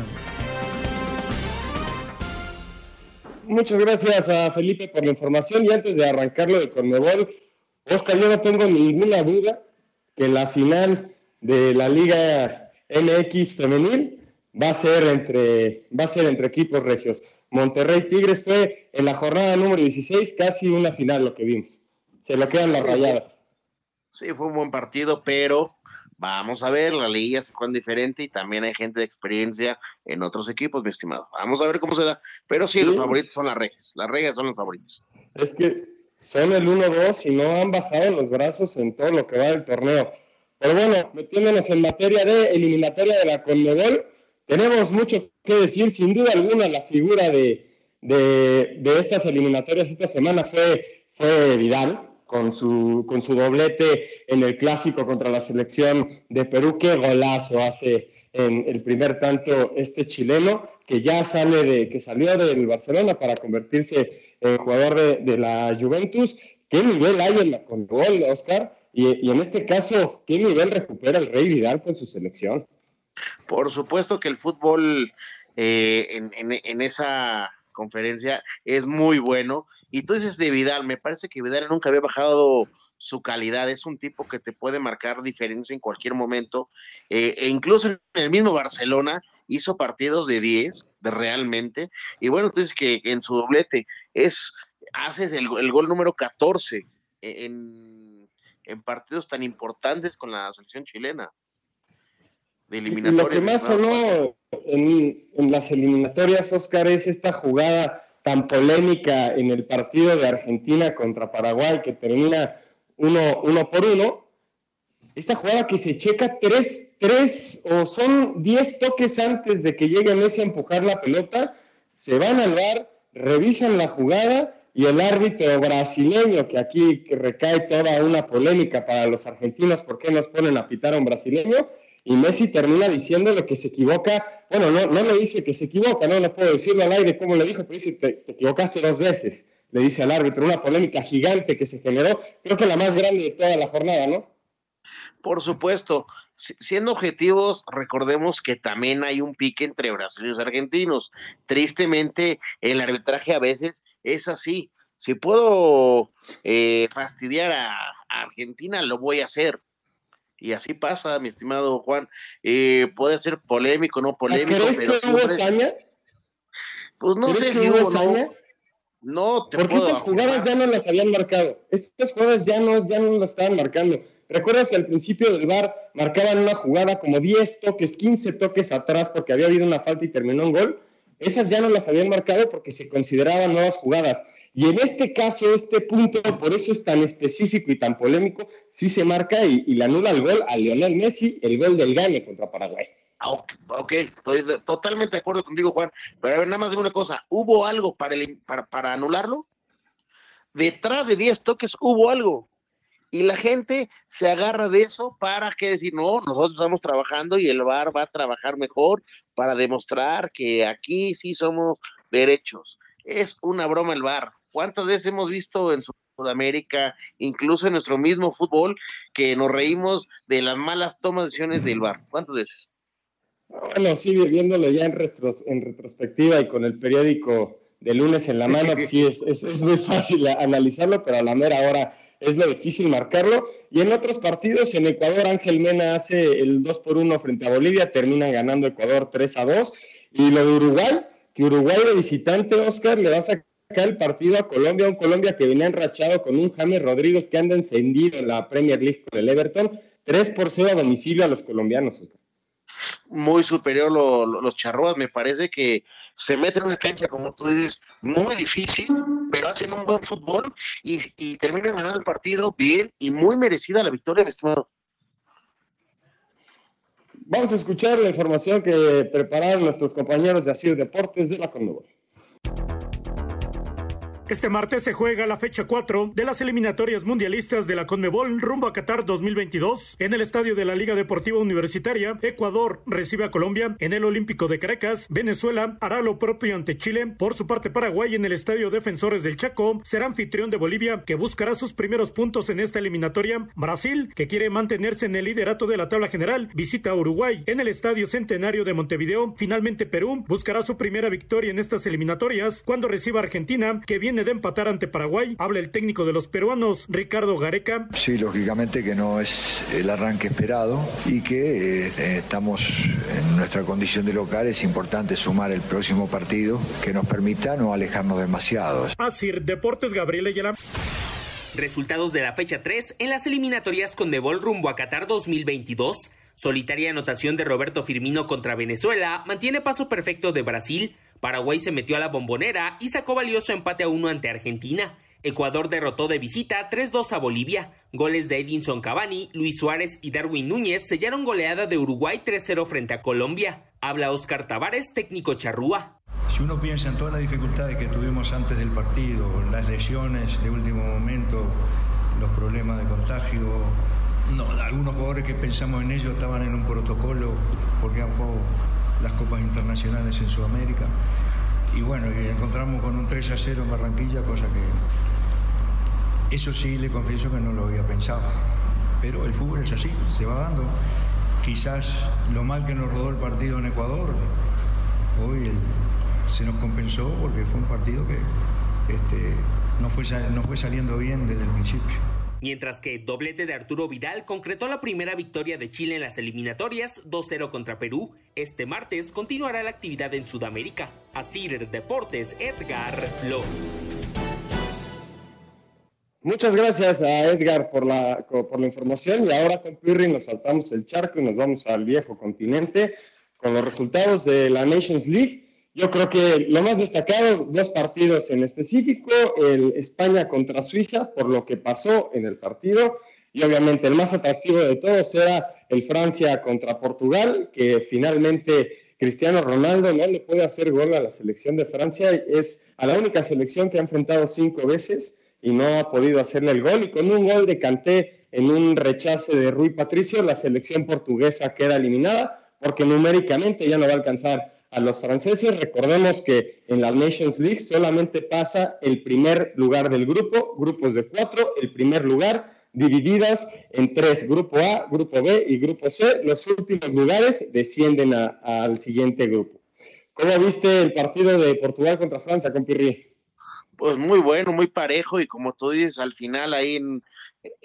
Muchas gracias a Felipe por la información y antes de arrancarlo de Conmebol, Oscar, yo no tengo ninguna duda que la final de la Liga MX femenil va a ser entre, va a ser entre equipos regios. Monterrey Tigres fue en la jornada número 16 casi una final lo que vimos. Se lo quedan las Sí, rayadas. Sí, fue un buen partido, pero vamos a ver, la liga se juega diferente y también hay gente de experiencia en otros equipos, mi estimado. Vamos a ver cómo se da. Pero sí, los favoritos son las regias. Las regias son los favoritos. Es que son el 1-2 y no han bajado los brazos en todo lo que va del torneo. Pero bueno, metiéndonos en materia de eliminatoria de la Conmebol, tenemos mucho que decir. Sin duda alguna, la figura de, de, estas eliminatorias esta semana fue, fue Vidal, con su, con su doblete en el clásico contra la selección de Perú. Qué golazo hace en el primer tanto este chileno, que ya sale de, que salió del Barcelona para convertirse en jugador de, de la Juventus. ¿Qué nivel hay en la Conmebol, Oscar? Y en este caso, ¿qué nivel recupera el Rey Vidal con su selección? Por supuesto que el fútbol eh, en, esa conferencia es muy bueno. Y tú dices de Vidal, me parece que Vidal nunca había bajado su calidad. Es un tipo que te puede marcar diferencia en cualquier momento. Eh, e incluso en el mismo Barcelona, hizo partidos de 10, de realmente, y bueno, entonces que en su doblete es, haces el, el gol número 14 en, en, partidos tan importantes con la selección chilena. De eliminatorias. Lo que más sonó en, en las eliminatorias, Oscar, es esta jugada tan polémica en el partido de Argentina contra Paraguay que termina uno, uno por uno. Esta jugada que se checa tres, tres o son diez toques antes de que llegue Messi a empujar la pelota, se van al bar, revisan la jugada y el árbitro brasileño, que aquí recae toda una polémica para los argentinos, ¿por qué nos ponen a pitar a un brasileño? Y Messi termina diciéndole que se equivoca, bueno, no, no le dice que se equivoca, no, no puedo decirlo al aire cómo le dijo, pero dice, te, te equivocaste dos veces, le dice al árbitro, una polémica gigante que se generó, creo que la más grande de toda la jornada, ¿no? Por supuesto, siendo objetivos, recordemos que también hay un pique entre brasileños y argentinos. Tristemente, el arbitraje a veces es así. Si puedo eh, fastidiar a Argentina, lo voy a hacer y así pasa, mi estimado Juan. Eh, puede ser polémico, no polémico, pero que hubo saña? Pues no sé si hubo, no. No te Porque estas jugadas ya no las habían marcado. Estas jugadas ya no, ya no las estaban marcando. ¿Recuerdas que al principio del bar marcaban una jugada como 10 toques, 15 toques atrás porque había habido una falta y terminó en gol? Esas ya no las habían marcado porque se consideraban nuevas jugadas. Y en este caso, este punto, por eso es tan específico y tan polémico, sí se marca y, le anula el gol a Lionel Messi, el gol del gane contra Paraguay. Ah, ok, estoy totalmente de acuerdo contigo, Juan. Pero a ver, nada más de una cosa, ¿hubo algo para, el, para, para anularlo? Detrás de 10 toques hubo algo. Y la gente se agarra de eso para que decir, no, nosotros estamos trabajando y el VAR va a trabajar mejor para demostrar que aquí sí somos derechos. Es una broma el VAR. ¿Cuántas veces hemos visto en Sudamérica, incluso en nuestro mismo fútbol, que nos reímos de las malas tomas de decisiones del VAR? ¿Cuántas veces? Bueno, sí, viéndolo ya en, retrospectiva y con el periódico de lunes en la mano, sí, es, muy fácil analizarlo, pero a la mera hora es lo difícil marcarlo. Y en otros partidos, en Ecuador, Ángel Mena hace el 2 por 1 frente a Bolivia, termina ganando Ecuador 3 a 2. Y lo de Uruguay, que Uruguay de visitante, Oscar, le va a el partido a Colombia, un Colombia que venía enrachado con un James Rodríguez que anda encendido en la Premier League con el Everton, 3 por 0 a domicilio a los colombianos. Muy superior los charrúas, me parece que se meten en una cancha, como tú dices, muy difícil, pero hacen un buen fútbol y, y terminan ganando el partido bien y muy merecida la victoria, mi estimado. Vamos a escuchar la información que prepararon nuestros compañeros de Asir Deportes de la Conmebol. Este martes se juega la fecha 4 de las eliminatorias mundialistas de la Conmebol rumbo a Qatar 2022. En el estadio de la Liga Deportiva Universitaria, Ecuador recibe a Colombia. En el Olímpico de Caracas, Venezuela hará lo propio ante Chile. Por su parte, Paraguay en el estadio Defensores del Chaco será anfitrión de Bolivia, que buscará sus primeros puntos en esta eliminatoria. Brasil, que quiere mantenerse en el liderato de la tabla general, visita a Uruguay en el estadio Centenario de Montevideo. Finalmente, Perú buscará su primera victoria en estas eliminatorias cuando reciba a Argentina, que viene de empatar ante Paraguay. Habla el técnico de los peruanos, Ricardo Gareca. Sí, lógicamente que no es el arranque esperado y que eh, estamos en nuestra condición de local. Es importante sumar el próximo partido que nos permita no alejarnos demasiado. Así, Deportes Gabriel Ayala. Resultados de la fecha 3 en las eliminatorias con Debol rumbo a Qatar 2022. Solitaria anotación de Roberto Firmino contra Venezuela mantiene paso perfecto de Brasil. Paraguay se metió a la bombonera y sacó valioso empate a uno ante Argentina. Ecuador derrotó de visita 3-2 a Bolivia. Goles de Edinson Cavani, Luis Suárez y Darwin Núñez sellaron goleada de Uruguay 3-0 frente a Colombia. Habla Oscar Tavares, técnico charrúa. Si uno piensa en todas las dificultades que tuvimos antes del partido, las lesiones de último momento, los problemas de contagio, no, algunos jugadores que pensamos en ellos estaban en un protocolo porque han jugado las copas internacionales en Sudamérica. Y bueno, y encontramos con un 3 a 0 en Barranquilla, cosa que eso sí le confieso que no lo había pensado. Pero el fútbol es así, se va dando. Quizás lo mal que nos rodó el partido en Ecuador, hoy se nos compensó porque fue un partido que este, no, fue, no fue saliendo bien desde el principio. Mientras que doblete de Arturo Vidal concretó la primera victoria de Chile en las eliminatorias 2-0 contra Perú, este martes continuará la actividad en Sudamérica. Asir Deportes, Edgar Flores. Muchas gracias a Edgar por la, por la información y ahora con Pirri nos saltamos el charco y nos vamos al viejo continente con los resultados de la Nations League. Yo creo que lo más destacado, dos partidos en específico, el España contra Suiza, por lo que pasó en el partido, y obviamente el más atractivo de todos era el Francia contra Portugal, que finalmente Cristiano Ronaldo no le puede hacer gol a la selección de Francia, es a la única selección que ha enfrentado cinco veces y no ha podido hacerle el gol, y con un gol de Canté en un rechace de Rui Patricio, la selección portuguesa queda eliminada, porque numéricamente ya no va a alcanzar a los franceses. Recordemos que en la Nations League solamente pasa el primer lugar del grupo, grupos de cuatro, el primer lugar divididas en tres, grupo A, grupo B y grupo C. Los últimos lugares descienden al siguiente grupo. ¿Cómo viste el partido de Portugal contra Francia, compirri? Pues muy bueno, muy parejo y como tú dices, al final ahí eh,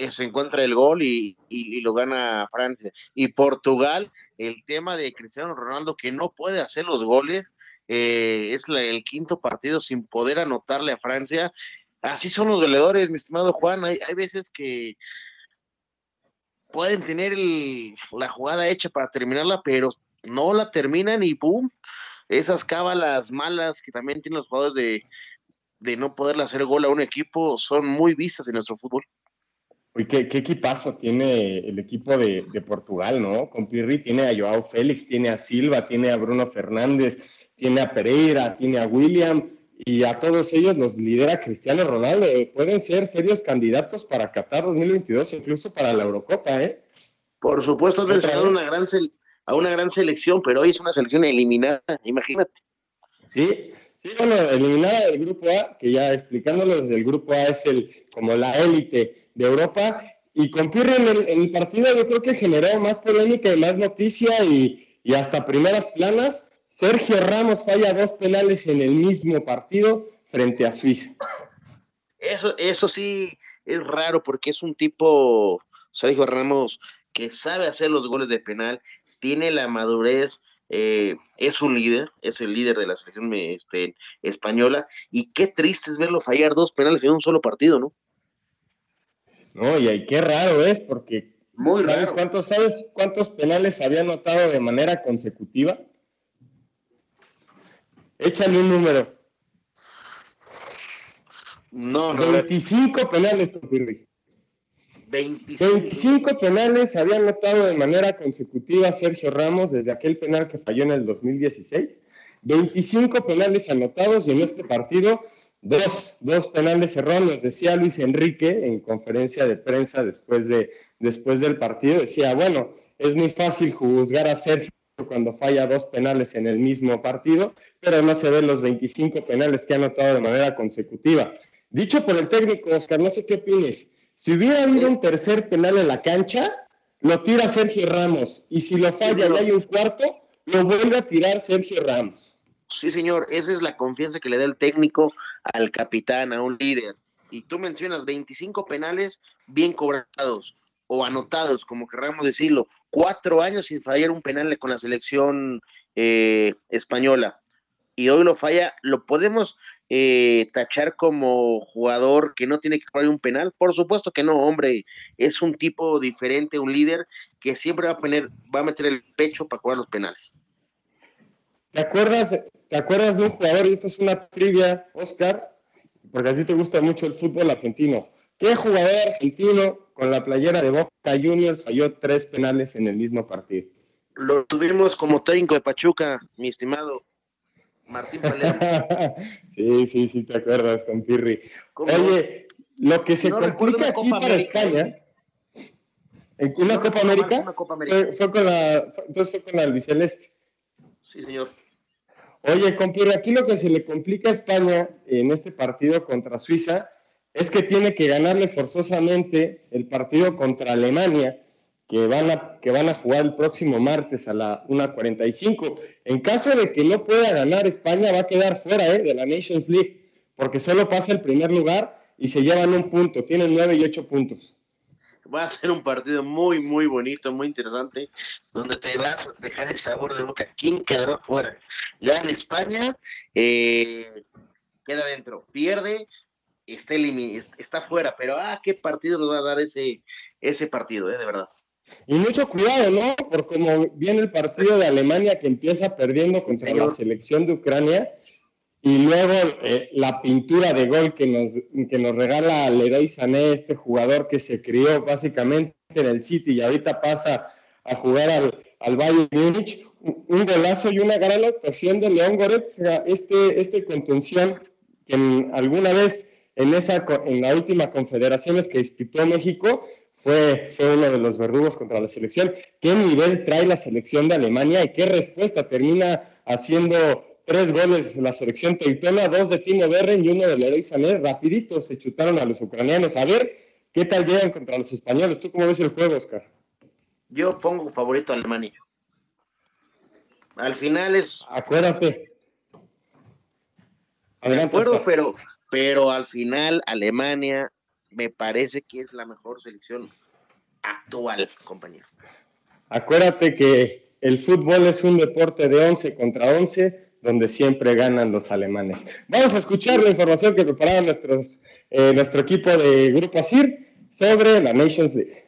se encuentra el gol y, lo gana Francia. Y Portugal, el tema de Cristiano Ronaldo que no puede hacer los goles, eh, es el quinto partido sin poder anotarle a Francia. Así son los goleadores, mi estimado Juan. Hay, veces que pueden tener la jugada hecha para terminarla, pero no la terminan y ¡pum! Esas cábalas malas que también tienen los jugadores de, de no poderle hacer gol a un equipo son muy vistas en nuestro fútbol. Uy, qué, equipazo tiene el equipo de, Portugal, ¿no? Con Pirri tiene a Joao Félix, tiene a Silva, tiene a Bruno Fernández, tiene a Pereira, tiene a William, y a todos ellos los lidera Cristiano Ronaldo. Pueden ser serios candidatos para Qatar 2022, incluso para la Eurocopa, ¿eh? Por supuesto, han a una gran a una gran selección, pero hoy es una selección eliminada, imagínate. Sí, Sí, bueno, eliminada del grupo A, que ya explicándolos, el grupo A es el como la élite de Europa, y con en el, partido yo creo que generó más polémica y más noticia y, hasta primeras planas. Sergio Ramos falla dos penales en el mismo partido frente a Suiza. Eso, eso sí es raro porque es un tipo, Sergio Ramos, que sabe hacer los goles de penal, tiene la madurez, eh, es un líder, es el líder de la selección este, española, y qué triste es verlo fallar dos penales en un solo partido, ¿no? No, y qué raro es, porque Muy ¿sabes, Cuántos, ¿sabes cuántos penales había anotado de manera consecutiva? Échale un número. No, no. 25 penales, Pirri. 25. penales había anotado de manera consecutiva Sergio Ramos desde aquel penal que falló en el 2016. 25 penales anotados y en este partido dos, dos penales erróneos. Decía Luis Enrique en conferencia de prensa después, de, después del partido, decía, bueno, es muy fácil juzgar a Sergio cuando falla dos penales en el mismo partido, pero no se ven los 25 penales que ha anotado de manera consecutiva. Dicho por el técnico, Oscar, no sé qué opines. Si hubiera habido un tercer penal en la cancha, lo tira Sergio Ramos. Y si lo falla y hay un cuarto, lo vuelve a tirar Sergio Ramos. Sí, señor, esa es la confianza que le da el técnico al capitán, a un líder. Y tú mencionas 25 penales bien cobrados o anotados, como querramos decirlo. Cuatro años sin fallar un penal con la selección eh, española y hoy lo falla, ¿lo podemos eh, tachar como jugador que no tiene que jugar un penal? Por supuesto que no, hombre, es un tipo diferente, un líder que siempre va a poner, va a meter el pecho para jugar los penales. ¿Te acuerdas, ¿Te acuerdas de un jugador? Y esto es una trivia, Oscar, porque a ti te gusta mucho el fútbol argentino. ¿Qué jugador argentino con la playera de Boca Juniors falló tres penales en el mismo partido? Lo tuvimos como técnico de Pachuca, mi estimado Martín Palermo. [laughs] sí, sí, sí, te acuerdas con Pirri. Oye, lo que se complica aquí para España, en una, Copa América, Fue, con la, entonces fue con la albiceleste. Sí, señor. Oye, con Pirri, aquí lo que se le complica a España en este partido contra Suiza es que tiene que ganarle forzosamente el partido contra Alemania que van a, que van a jugar el próximo martes a la 1.45. En caso de que no pueda ganar España, va a quedar fuera ¿eh? de la Nations League, porque solo pasa el primer lugar y se llevan un punto, tienen nueve y ocho puntos. Va a ser un partido muy, muy bonito, muy interesante, donde te vas a dejar el sabor de boca. ¿Quién quedará fuera? Ya en España eh, queda dentro, pierde, está, está fuera, pero ah, qué partido nos va a dar ese, ese partido, eh, de verdad. Y mucho cuidado, ¿no? Por como viene el partido de Alemania que empieza perdiendo contra la selección de Ucrania y luego eh, la pintura de gol que nos, que nos regala Leroy Sané, este jugador que se crió básicamente en el City y ahorita pasa a jugar al, al Bayern Múnich, un golazo y una gran actuación de León Goretzka, este, este contención que alguna vez en, esa, en la última confederaciones que disputó México fue, fue uno de los verdugos contra la selección. ¿Qué nivel trae la selección de Alemania y qué respuesta termina haciendo tres goles la selección teutona, dos de Timo Berren y uno de Leroy Sané, rapidito se chutaron a los ucranianos. A ver, ¿qué tal llegan contra los españoles? ¿Tú cómo ves el juego, Oscar? Yo pongo favorito a Alemania. Al final es... Acuérdate. de acuerdo, pero, pero al final Alemania me parece que es la mejor selección actual, compañero. Acuérdate que el fútbol es un deporte de 11 contra 11 donde siempre ganan los alemanes. Vamos a escuchar la información que prepararon nuestros, eh, nuestro equipo de Grupo ASIR sobre la Nations League.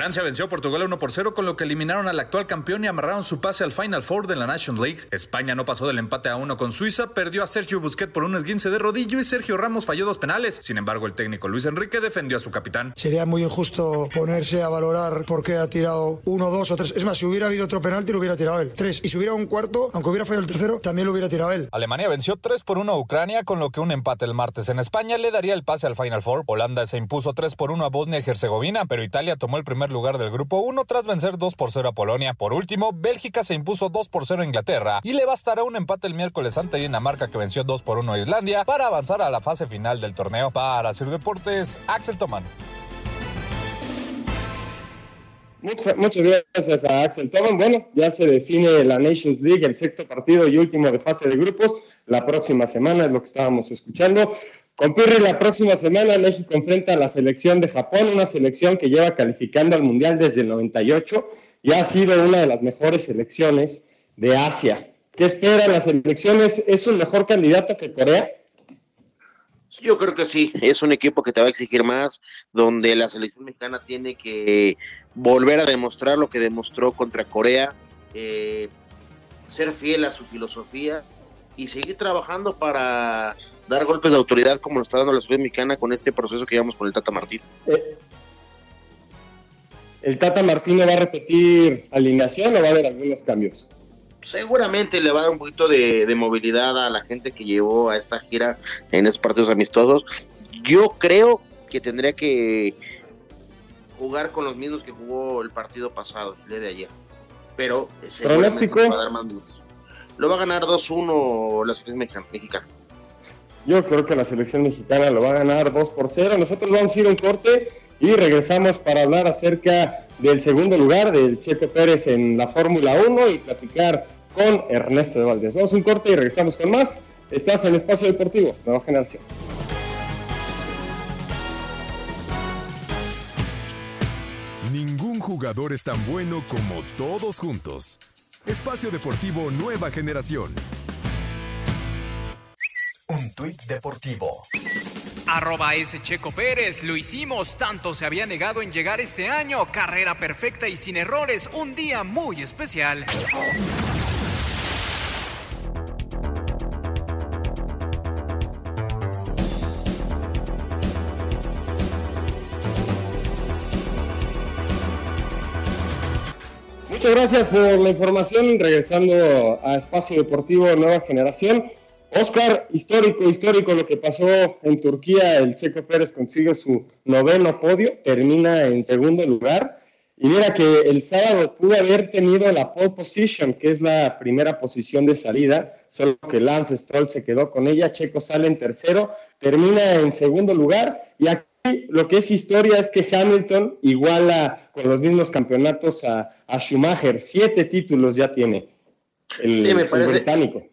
Francia venció a Portugal 1 por 0, con lo que eliminaron al actual campeón y amarraron su pase al Final Four de la Nations League. España no pasó del empate a 1 con Suiza, perdió a Sergio Busquets por un esguince de rodillo y Sergio Ramos falló dos penales. Sin embargo, el técnico Luis Enrique defendió a su capitán. Sería muy injusto ponerse a valorar por qué ha tirado uno, dos o tres. Es más, si hubiera habido otro penalti, lo hubiera tirado él. Tres. Y si hubiera un cuarto, aunque hubiera fallado el tercero, también lo hubiera tirado él. Alemania venció 3 por 1 a Ucrania, con lo que un empate el martes en España le daría el pase al Final Four. Holanda se impuso 3 por 1 a Bosnia y Herzegovina, pero Italia tomó el primer lugar del grupo uno tras vencer 2 por 0 a Polonia. Por último, Bélgica se impuso 2 por 0 a Inglaterra y le bastará un empate el miércoles ante Dinamarca que venció 2 por 1 a Islandia para avanzar a la fase final del torneo. Para Sir Deportes, Axel Toman. Muchas, muchas gracias a Axel Toman. Bueno, ya se define la Nations League, el sexto partido y último de fase de grupos. La próxima semana es lo que estábamos escuchando. Con Pirri la próxima semana México enfrenta a la selección de Japón, una selección que lleva calificando al Mundial desde el 98 y ha sido una de las mejores selecciones de Asia. ¿Qué espera las selecciones? ¿Es un mejor candidato que Corea? Yo creo que sí, es un equipo que te va a exigir más, donde la selección mexicana tiene que volver a demostrar lo que demostró contra Corea, eh, ser fiel a su filosofía y seguir trabajando para dar golpes de autoridad como lo está dando la ciudad mexicana con este proceso que llevamos con el Tata Martín. Eh, ¿El Tata Martín va a repetir alineación o va a haber algunos cambios? Seguramente le va a dar un poquito de, movilidad a la gente que llevó a esta gira en esos partidos amistosos. Yo creo que tendría que jugar con los mismos que jugó el partido pasado, el día de ayer. Pero ¿Pronóstico? Va a dar más minutos. Lo va a ganar 2-1 la selección mexicana. Yo creo que la selección mexicana lo va a ganar 2 por 0. Nosotros vamos a ir a un corte y regresamos para hablar acerca del segundo lugar del Checo Pérez en la Fórmula 1 y platicar con Ernesto de Valdés. Vamos a un corte y regresamos con más. Estás en Espacio Deportivo, Nueva Generación. Ningún jugador es tan bueno como todos juntos. Espacio Deportivo Nueva Generación. Un tuit deportivo. Arroba ese Checo Pérez, lo hicimos, tanto se había negado en llegar este año, carrera perfecta y sin errores, un día muy especial. Muchas gracias por la información. Regresando a Espacio Deportivo Nueva Generación. Oscar, histórico, histórico lo que pasó en Turquía. El Checo Pérez consigue su noveno podio, termina en segundo lugar. Y mira que el sábado pudo haber tenido la pole position, que es la primera posición de salida, solo que Lance Stroll se quedó con ella. Checo sale en tercero, termina en segundo lugar. Y aquí lo que es historia es que Hamilton iguala con los mismos campeonatos a, Schumacher. Siete títulos ya tiene el británico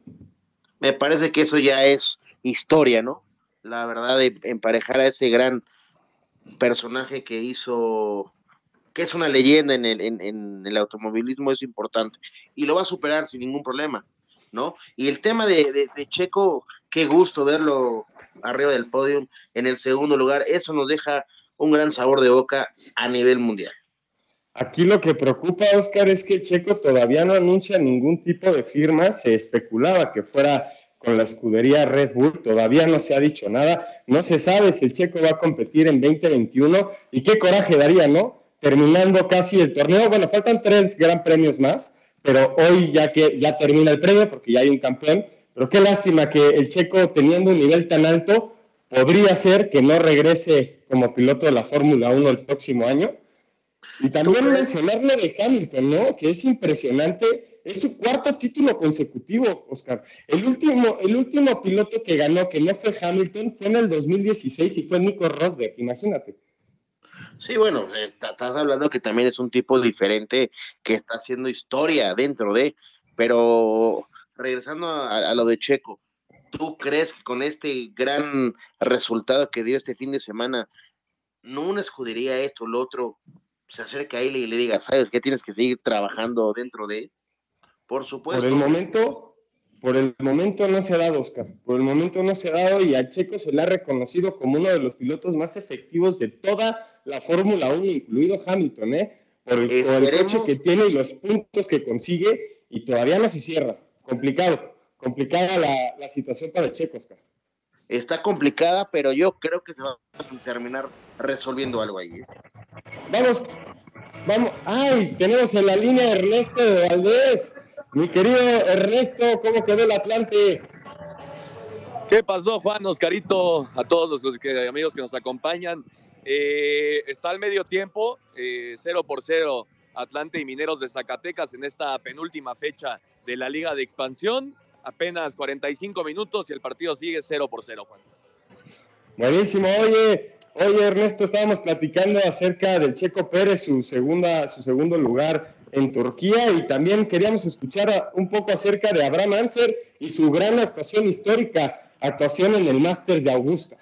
me parece que eso ya es historia, ¿no? La verdad de emparejar a ese gran personaje que hizo, que es una leyenda en el, en, el automovilismo, es importante. Y lo va a superar sin ningún problema, ¿no? Y el tema de, de Checo, qué gusto verlo arriba del podio en el segundo lugar, eso nos deja un gran sabor de boca a nivel mundial. Aquí lo que preocupa, Oscar, es que Checo todavía no anuncia ningún tipo de firma. Se especulaba que fuera con la escudería Red Bull, todavía no se ha dicho nada. No se sabe si el Checo va a competir en 2021 y qué coraje daría, ¿no? Terminando casi el torneo. Bueno, faltan tres gran premios más, pero hoy ya que ya termina el premio porque ya hay un campeón. Pero qué lástima que el Checo, teniendo un nivel tan alto, podría ser que no regrese como piloto de la Fórmula 1 el próximo año y también mencionarlo de Hamilton, ¿no? Que es impresionante. Es su cuarto título consecutivo, Oscar. El último, el último piloto que ganó, que no fue Hamilton, fue en el 2016 y fue Nico Rosberg, imagínate. Sí, bueno, estás hablando que también es un tipo diferente que está haciendo historia dentro de, pero regresando a, a lo de Checo, ¿tú crees que con este gran resultado que dio este fin de semana, no una escudería esto, lo otro, se acerque a él y le diga, ¿sabes qué? Tienes que seguir trabajando dentro de Por supuesto. Por el momento, por el momento no se ha dado, Oscar. Por el momento no se ha dado y a Checo se le ha reconocido como uno de los pilotos más efectivos de toda la Fórmula 1, incluido Hamilton, ¿eh? Por el, por que tiene y los puntos que consigue y todavía no se cierra. Complicado, complicada la, la situación para Checo, Oscar. Está complicada, pero yo creo que se va a terminar resolviendo algo ahí. ¿eh? Vamos, vamos. Ay, tenemos en la línea Ernesto de Valdés. Mi querido Ernesto, ¿cómo quedó el Atlante? ¿Qué pasó, Juan, Oscarito? A todos los amigos que nos acompañan. Eh, está al medio tiempo, eh, 0 por 0, Atlante y Mineros de Zacatecas en esta penúltima fecha de la Liga de Expansión. Apenas 45 minutos y el partido sigue 0 por 0, Juan. Buenísimo, oye, Oye, Ernesto, estábamos platicando acerca del Checo Pérez, su, segunda, su segundo lugar en Turquía, y también queríamos escuchar un poco acerca de Abraham Anser y su gran actuación histórica, actuación en el Máster de Augusta.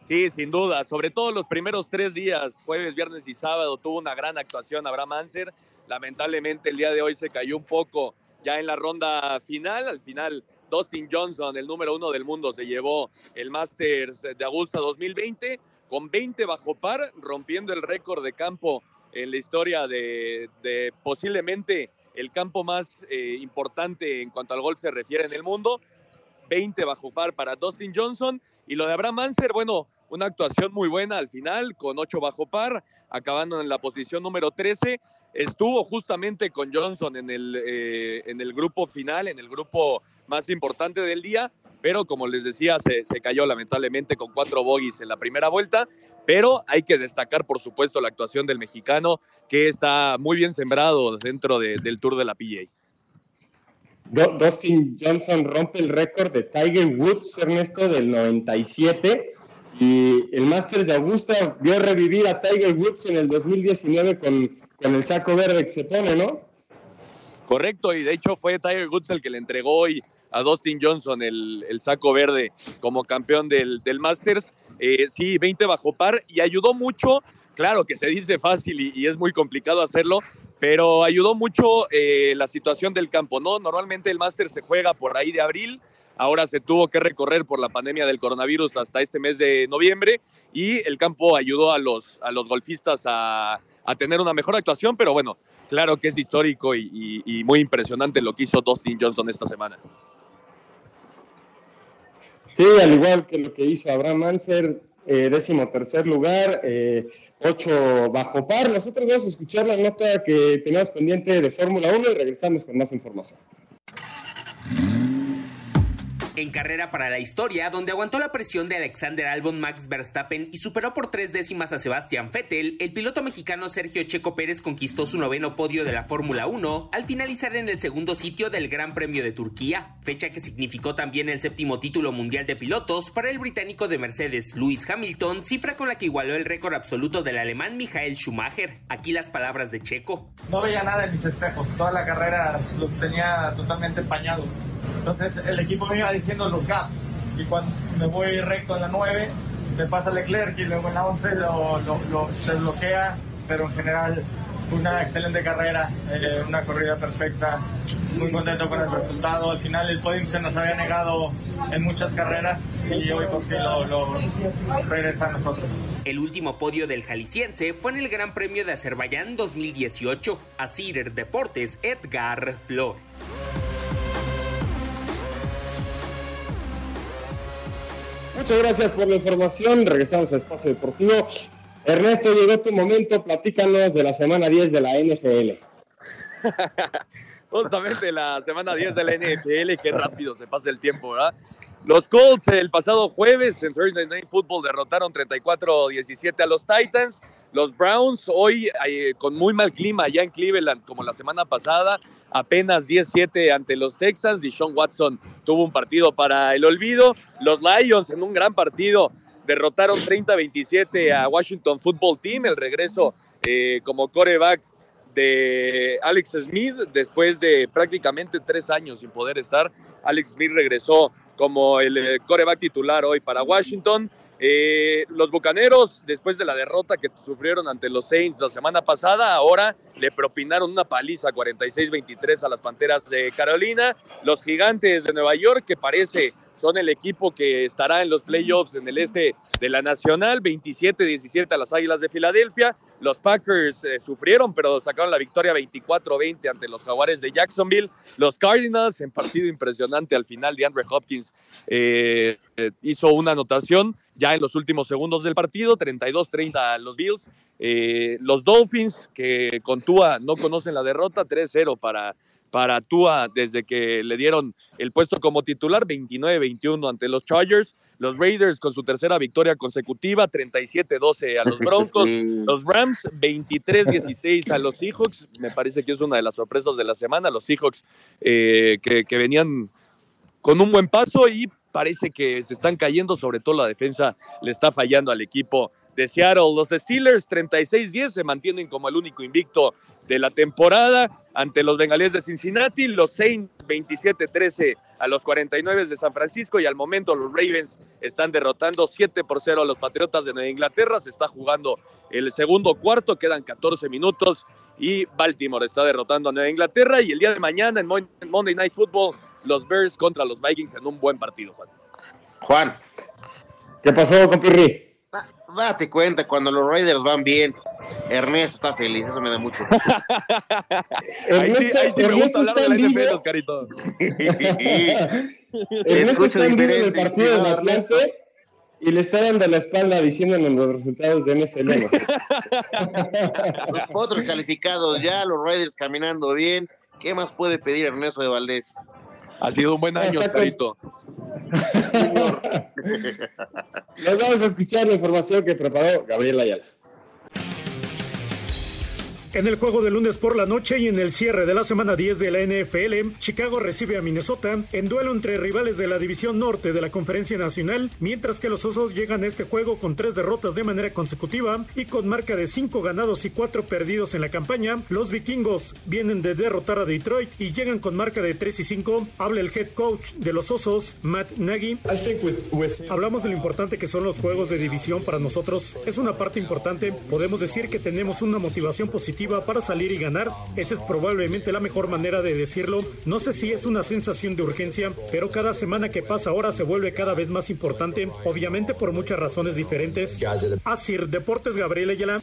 Sí, sin duda, sobre todo los primeros tres días, jueves, viernes y sábado, tuvo una gran actuación Abraham Anser. Lamentablemente el día de hoy se cayó un poco ya en la ronda final, al final Dustin Johnson, el número uno del mundo, se llevó el Masters de Augusta 2020 con 20 bajo par, rompiendo el récord de campo en la historia de, posiblemente el campo más eh, importante en cuanto al gol se refiere en el mundo. 20 bajo par para Dustin Johnson. Y lo de Abraham Manser, bueno, una actuación muy buena al final, con 8 bajo par, acabando en la posición número 13 estuvo justamente con Johnson en el, eh, en el grupo final, en el grupo más importante del día, pero como les decía, se, cayó lamentablemente con cuatro bogies en la primera vuelta, pero hay que destacar, por supuesto, la actuación del mexicano, que está muy bien sembrado dentro del Tour de la PGA. Dustin Johnson rompe el récord de Tiger Woods, Ernesto, del 97. Y el Masters de Augusta vio revivir a Tiger Woods en el 2019 con con el saco verde que se pone, ¿no? Correcto, y de hecho fue Tiger Woods el que le entregó hoy a Dustin Johnson el, saco verde como campeón del, del Masters. Eh, sí, 20 bajo par y ayudó mucho. Claro que se dice fácil y, es muy complicado hacerlo, pero ayudó mucho eh, la situación del campo, ¿no? Normalmente el Masters se juega por ahí de abril, ahora se tuvo que recorrer por la pandemia del coronavirus hasta este mes de noviembre y el campo ayudó a los, a los golfistas a, a tener una mejor actuación, pero bueno, claro que es histórico y, muy impresionante lo que hizo Dustin Johnson esta semana. Sí, al igual que lo que hizo Abraham Manser, eh, décimo tercer lugar, eh, ocho bajo par. Nosotros vamos a escuchar la nota que teníamos pendiente de Fórmula 1 y regresamos con más información en carrera para la historia, donde aguantó la presión de Alexander Albon Max Verstappen y superó por tres décimas a Sebastián Vettel, el piloto mexicano Sergio Checo Pérez conquistó su noveno podio de la Fórmula 1 al finalizar en el segundo sitio del Gran Premio de Turquía, fecha que significó también el séptimo título mundial de pilotos para el británico de Mercedes Lewis Hamilton, cifra con la que igualó el récord absoluto del alemán Michael Schumacher. Aquí las palabras de Checo. No veía nada en mis espejos, toda la carrera los tenía totalmente empañados. Entonces el equipo me iba diciendo los gaps y cuando me voy recto en la 9 le pasa Leclerc y luego en la 11 lo, lo, lo se bloquea, pero en general una excelente carrera, eh, una corrida perfecta, muy contento con el resultado. Al final el podium se nos había negado en muchas carreras y hoy por fin lo, lo regresa a nosotros. El último podio del jalisciense fue en el Gran Premio de Azerbaiyán 2018, a Cider Deportes Edgar Flores. Muchas gracias por la información. Regresamos a Espacio Deportivo. Ernesto, llegó tu momento. Platícanos de la semana 10 de la NFL. [laughs] Justamente la semana 10 de la NFL, qué rápido se pasa el tiempo, ¿verdad? Los Colts el pasado jueves en Thursday Night Football derrotaron 34-17 a los Titans. Los Browns hoy eh, con muy mal clima allá en Cleveland como la semana pasada, apenas 17 ante los Texans y Sean Watson tuvo un partido para el olvido. Los Lions en un gran partido derrotaron 30-27 a Washington Football Team, el regreso eh, como coreback de Alex Smith después de prácticamente tres años sin poder estar. Alex Smith regresó como el eh, coreback titular hoy para Washington. Eh, los Bucaneros, después de la derrota que sufrieron ante los Saints la semana pasada, ahora le propinaron una paliza 46-23 a las Panteras de Carolina. Los Gigantes de Nueva York, que parece son el equipo que estará en los playoffs en el este de la Nacional, 27-17 a las Águilas de Filadelfia. Los Packers eh, sufrieron, pero sacaron la victoria 24-20 ante los Jaguares de Jacksonville. Los Cardinals, en partido impresionante al final, de Andre Hopkins eh, eh, hizo una anotación ya en los últimos segundos del partido, 32-30 a los Bills. los Dolphins, que con Tua no conocen la derrota, 3-0 para para Tua desde que le dieron el puesto como titular, 29-21 ante los Chargers. Los Raiders con su tercera victoria consecutiva, 37-12 a los Broncos. [laughs] los Rams, 23-16 a los Seahawks. Me parece que es una de las sorpresas de la semana. Los Seahawks eh, que, que venían con un buen paso y parece que se están cayendo, sobre todo la defensa le está fallando al equipo de Seattle. Los Steelers 36-10 se mantienen como el único invicto de la temporada ante los Bengalíes de Cincinnati. Los Saints 27-13 a los 49 de San Francisco y al momento los Ravens están derrotando 7 por 0 a los Patriotas de Nueva Inglaterra. Se está jugando el segundo cuarto, quedan 14 minutos y Baltimore está derrotando a Nueva Inglaterra y el día de mañana en Monday Night Football los Bears contra los Vikings en un buen partido, Juan. Juan. ¿Qué pasó, compirri? Date cuenta, cuando los Raiders van bien, Ernest está feliz, eso me da mucho gusto. [laughs] ahí sí, ahí sí me gusta hablar de la NFL, Oscarito. [laughs] Escucho diferente. El partido de Atlante y le está dando la espalda diciéndonos los resultados de NFL. [laughs] los potros calificados ya, los Raiders caminando bien. ¿Qué más puede pedir Ernesto de Valdés? Ha sido un buen año, Oscarito. Nos [laughs] vamos a escuchar la información que preparó Gabriel Ayala. En el juego de lunes por la noche y en el cierre de la semana 10 de la NFL, Chicago recibe a Minnesota en duelo entre rivales de la División Norte de la Conferencia Nacional, mientras que los Osos llegan a este juego con tres derrotas de manera consecutiva y con marca de cinco ganados y cuatro perdidos en la campaña. Los vikingos vienen de derrotar a Detroit y llegan con marca de 3 y 5. Habla el head coach de los Osos, Matt Nagy. Hablamos de lo importante que son los juegos de división para nosotros. Es una parte importante. Podemos decir que tenemos una motivación positiva para salir y ganar. Esa es probablemente la mejor manera de decirlo. No sé si es una sensación de urgencia, pero cada semana que pasa ahora se vuelve cada vez más importante, obviamente por muchas razones diferentes. Asir Deportes Gabriel Ayala.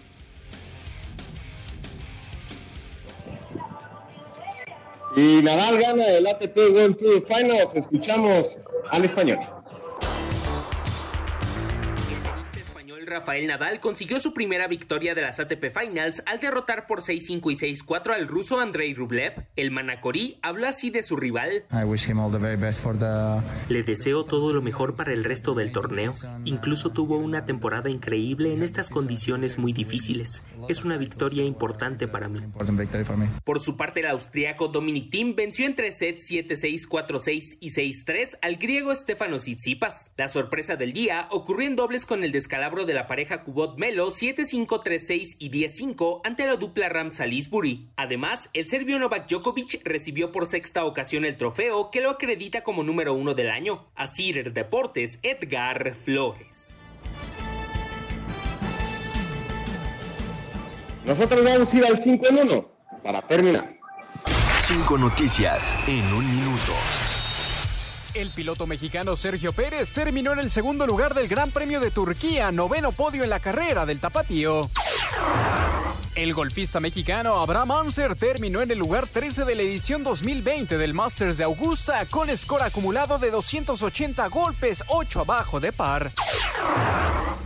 Y Nadal gana el ATP World Tour Finals. Escuchamos al español. Rafael Nadal consiguió su primera victoria de las ATP Finals al derrotar por 6-5 y 6-4 al ruso Andrei Rublev. El manacorí habla así de su rival. Le deseo todo lo mejor para el resto del torneo. Incluso tuvo una temporada increíble en estas condiciones muy difíciles. Es una victoria importante para mí. Por su parte, el austriaco Dominic Thiem venció en tres sets 7-6, 4-6 y 6-3 al griego Stefano Tsitsipas. La sorpresa del día ocurrió en dobles con el descalabro de la pareja Kubot Melo 7-5-3-6 y 10-5 ante la dupla Ram Salisbury. Además, el serbio Novak Djokovic recibió por sexta ocasión el trofeo que lo acredita como número uno del año. A Cider Deportes, Edgar Flores. Nosotros vamos a ir al 5 en 1 para terminar. Cinco noticias en un minuto. El piloto mexicano Sergio Pérez terminó en el segundo lugar del Gran Premio de Turquía, noveno podio en la carrera del Tapatío. El golfista mexicano Abraham Anser terminó en el lugar 13 de la edición 2020 del Masters de Augusta con score acumulado de 280 golpes, 8 abajo de par.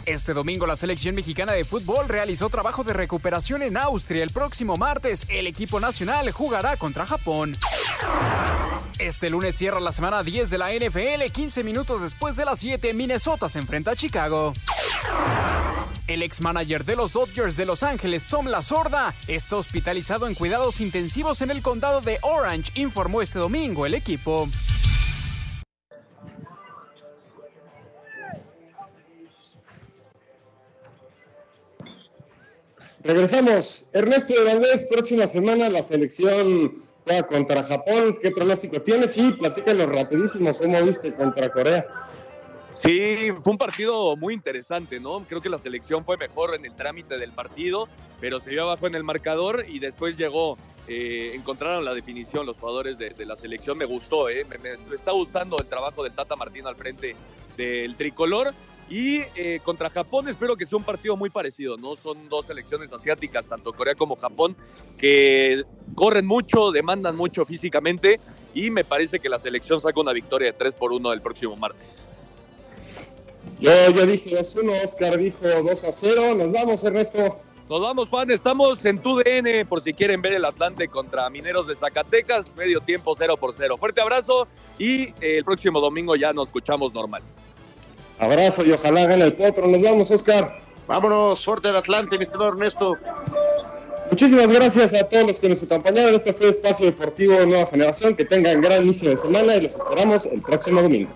Este domingo la selección mexicana de fútbol realizó trabajo de recuperación en Austria. El próximo martes el equipo nacional jugará contra Japón. Este lunes cierra la semana 10 de la NFL, 15 minutos después de las 7, Minnesota se enfrenta a Chicago. El ex manager de los Dodgers de Los Ángeles, Tom Lasorda, está hospitalizado en cuidados intensivos en el condado de Orange, informó este domingo el equipo. Regresamos. Ernesto Valdés, próxima semana la selección contra Japón. ¿Qué pronóstico tienes? Sí, platícanos rapidísimo cómo viste contra Corea. Sí, fue un partido muy interesante, ¿no? Creo que la selección fue mejor en el trámite del partido, pero se vio abajo en el marcador y después llegó, eh, encontraron la definición los jugadores de, la selección. Me gustó, ¿eh? Me, me está gustando el trabajo del Tata Martino al frente del tricolor. Y eh, contra Japón espero que sea un partido muy parecido, ¿no? Son dos selecciones asiáticas, tanto Corea como Japón, que corren mucho, demandan mucho físicamente y me parece que la selección saca una victoria de 3 por 1 el próximo martes. Yo, yo dije 2-1, Oscar dijo 2-0. Nos vamos, Ernesto. Nos vamos, Juan. Estamos en TUDN por si quieren ver el Atlante contra Mineros de Zacatecas. Medio tiempo 0 por 0. Fuerte abrazo y eh, el próximo domingo ya nos escuchamos normal. Abrazo y ojalá gane el potro. Nos vamos, Oscar. Vámonos, suerte del Atlante, mi estimado Ernesto. Muchísimas gracias a todos los que nos acompañaron. Este fue Espacio Deportivo Nueva Generación. Que tengan gran inicio de semana y los esperamos el próximo domingo.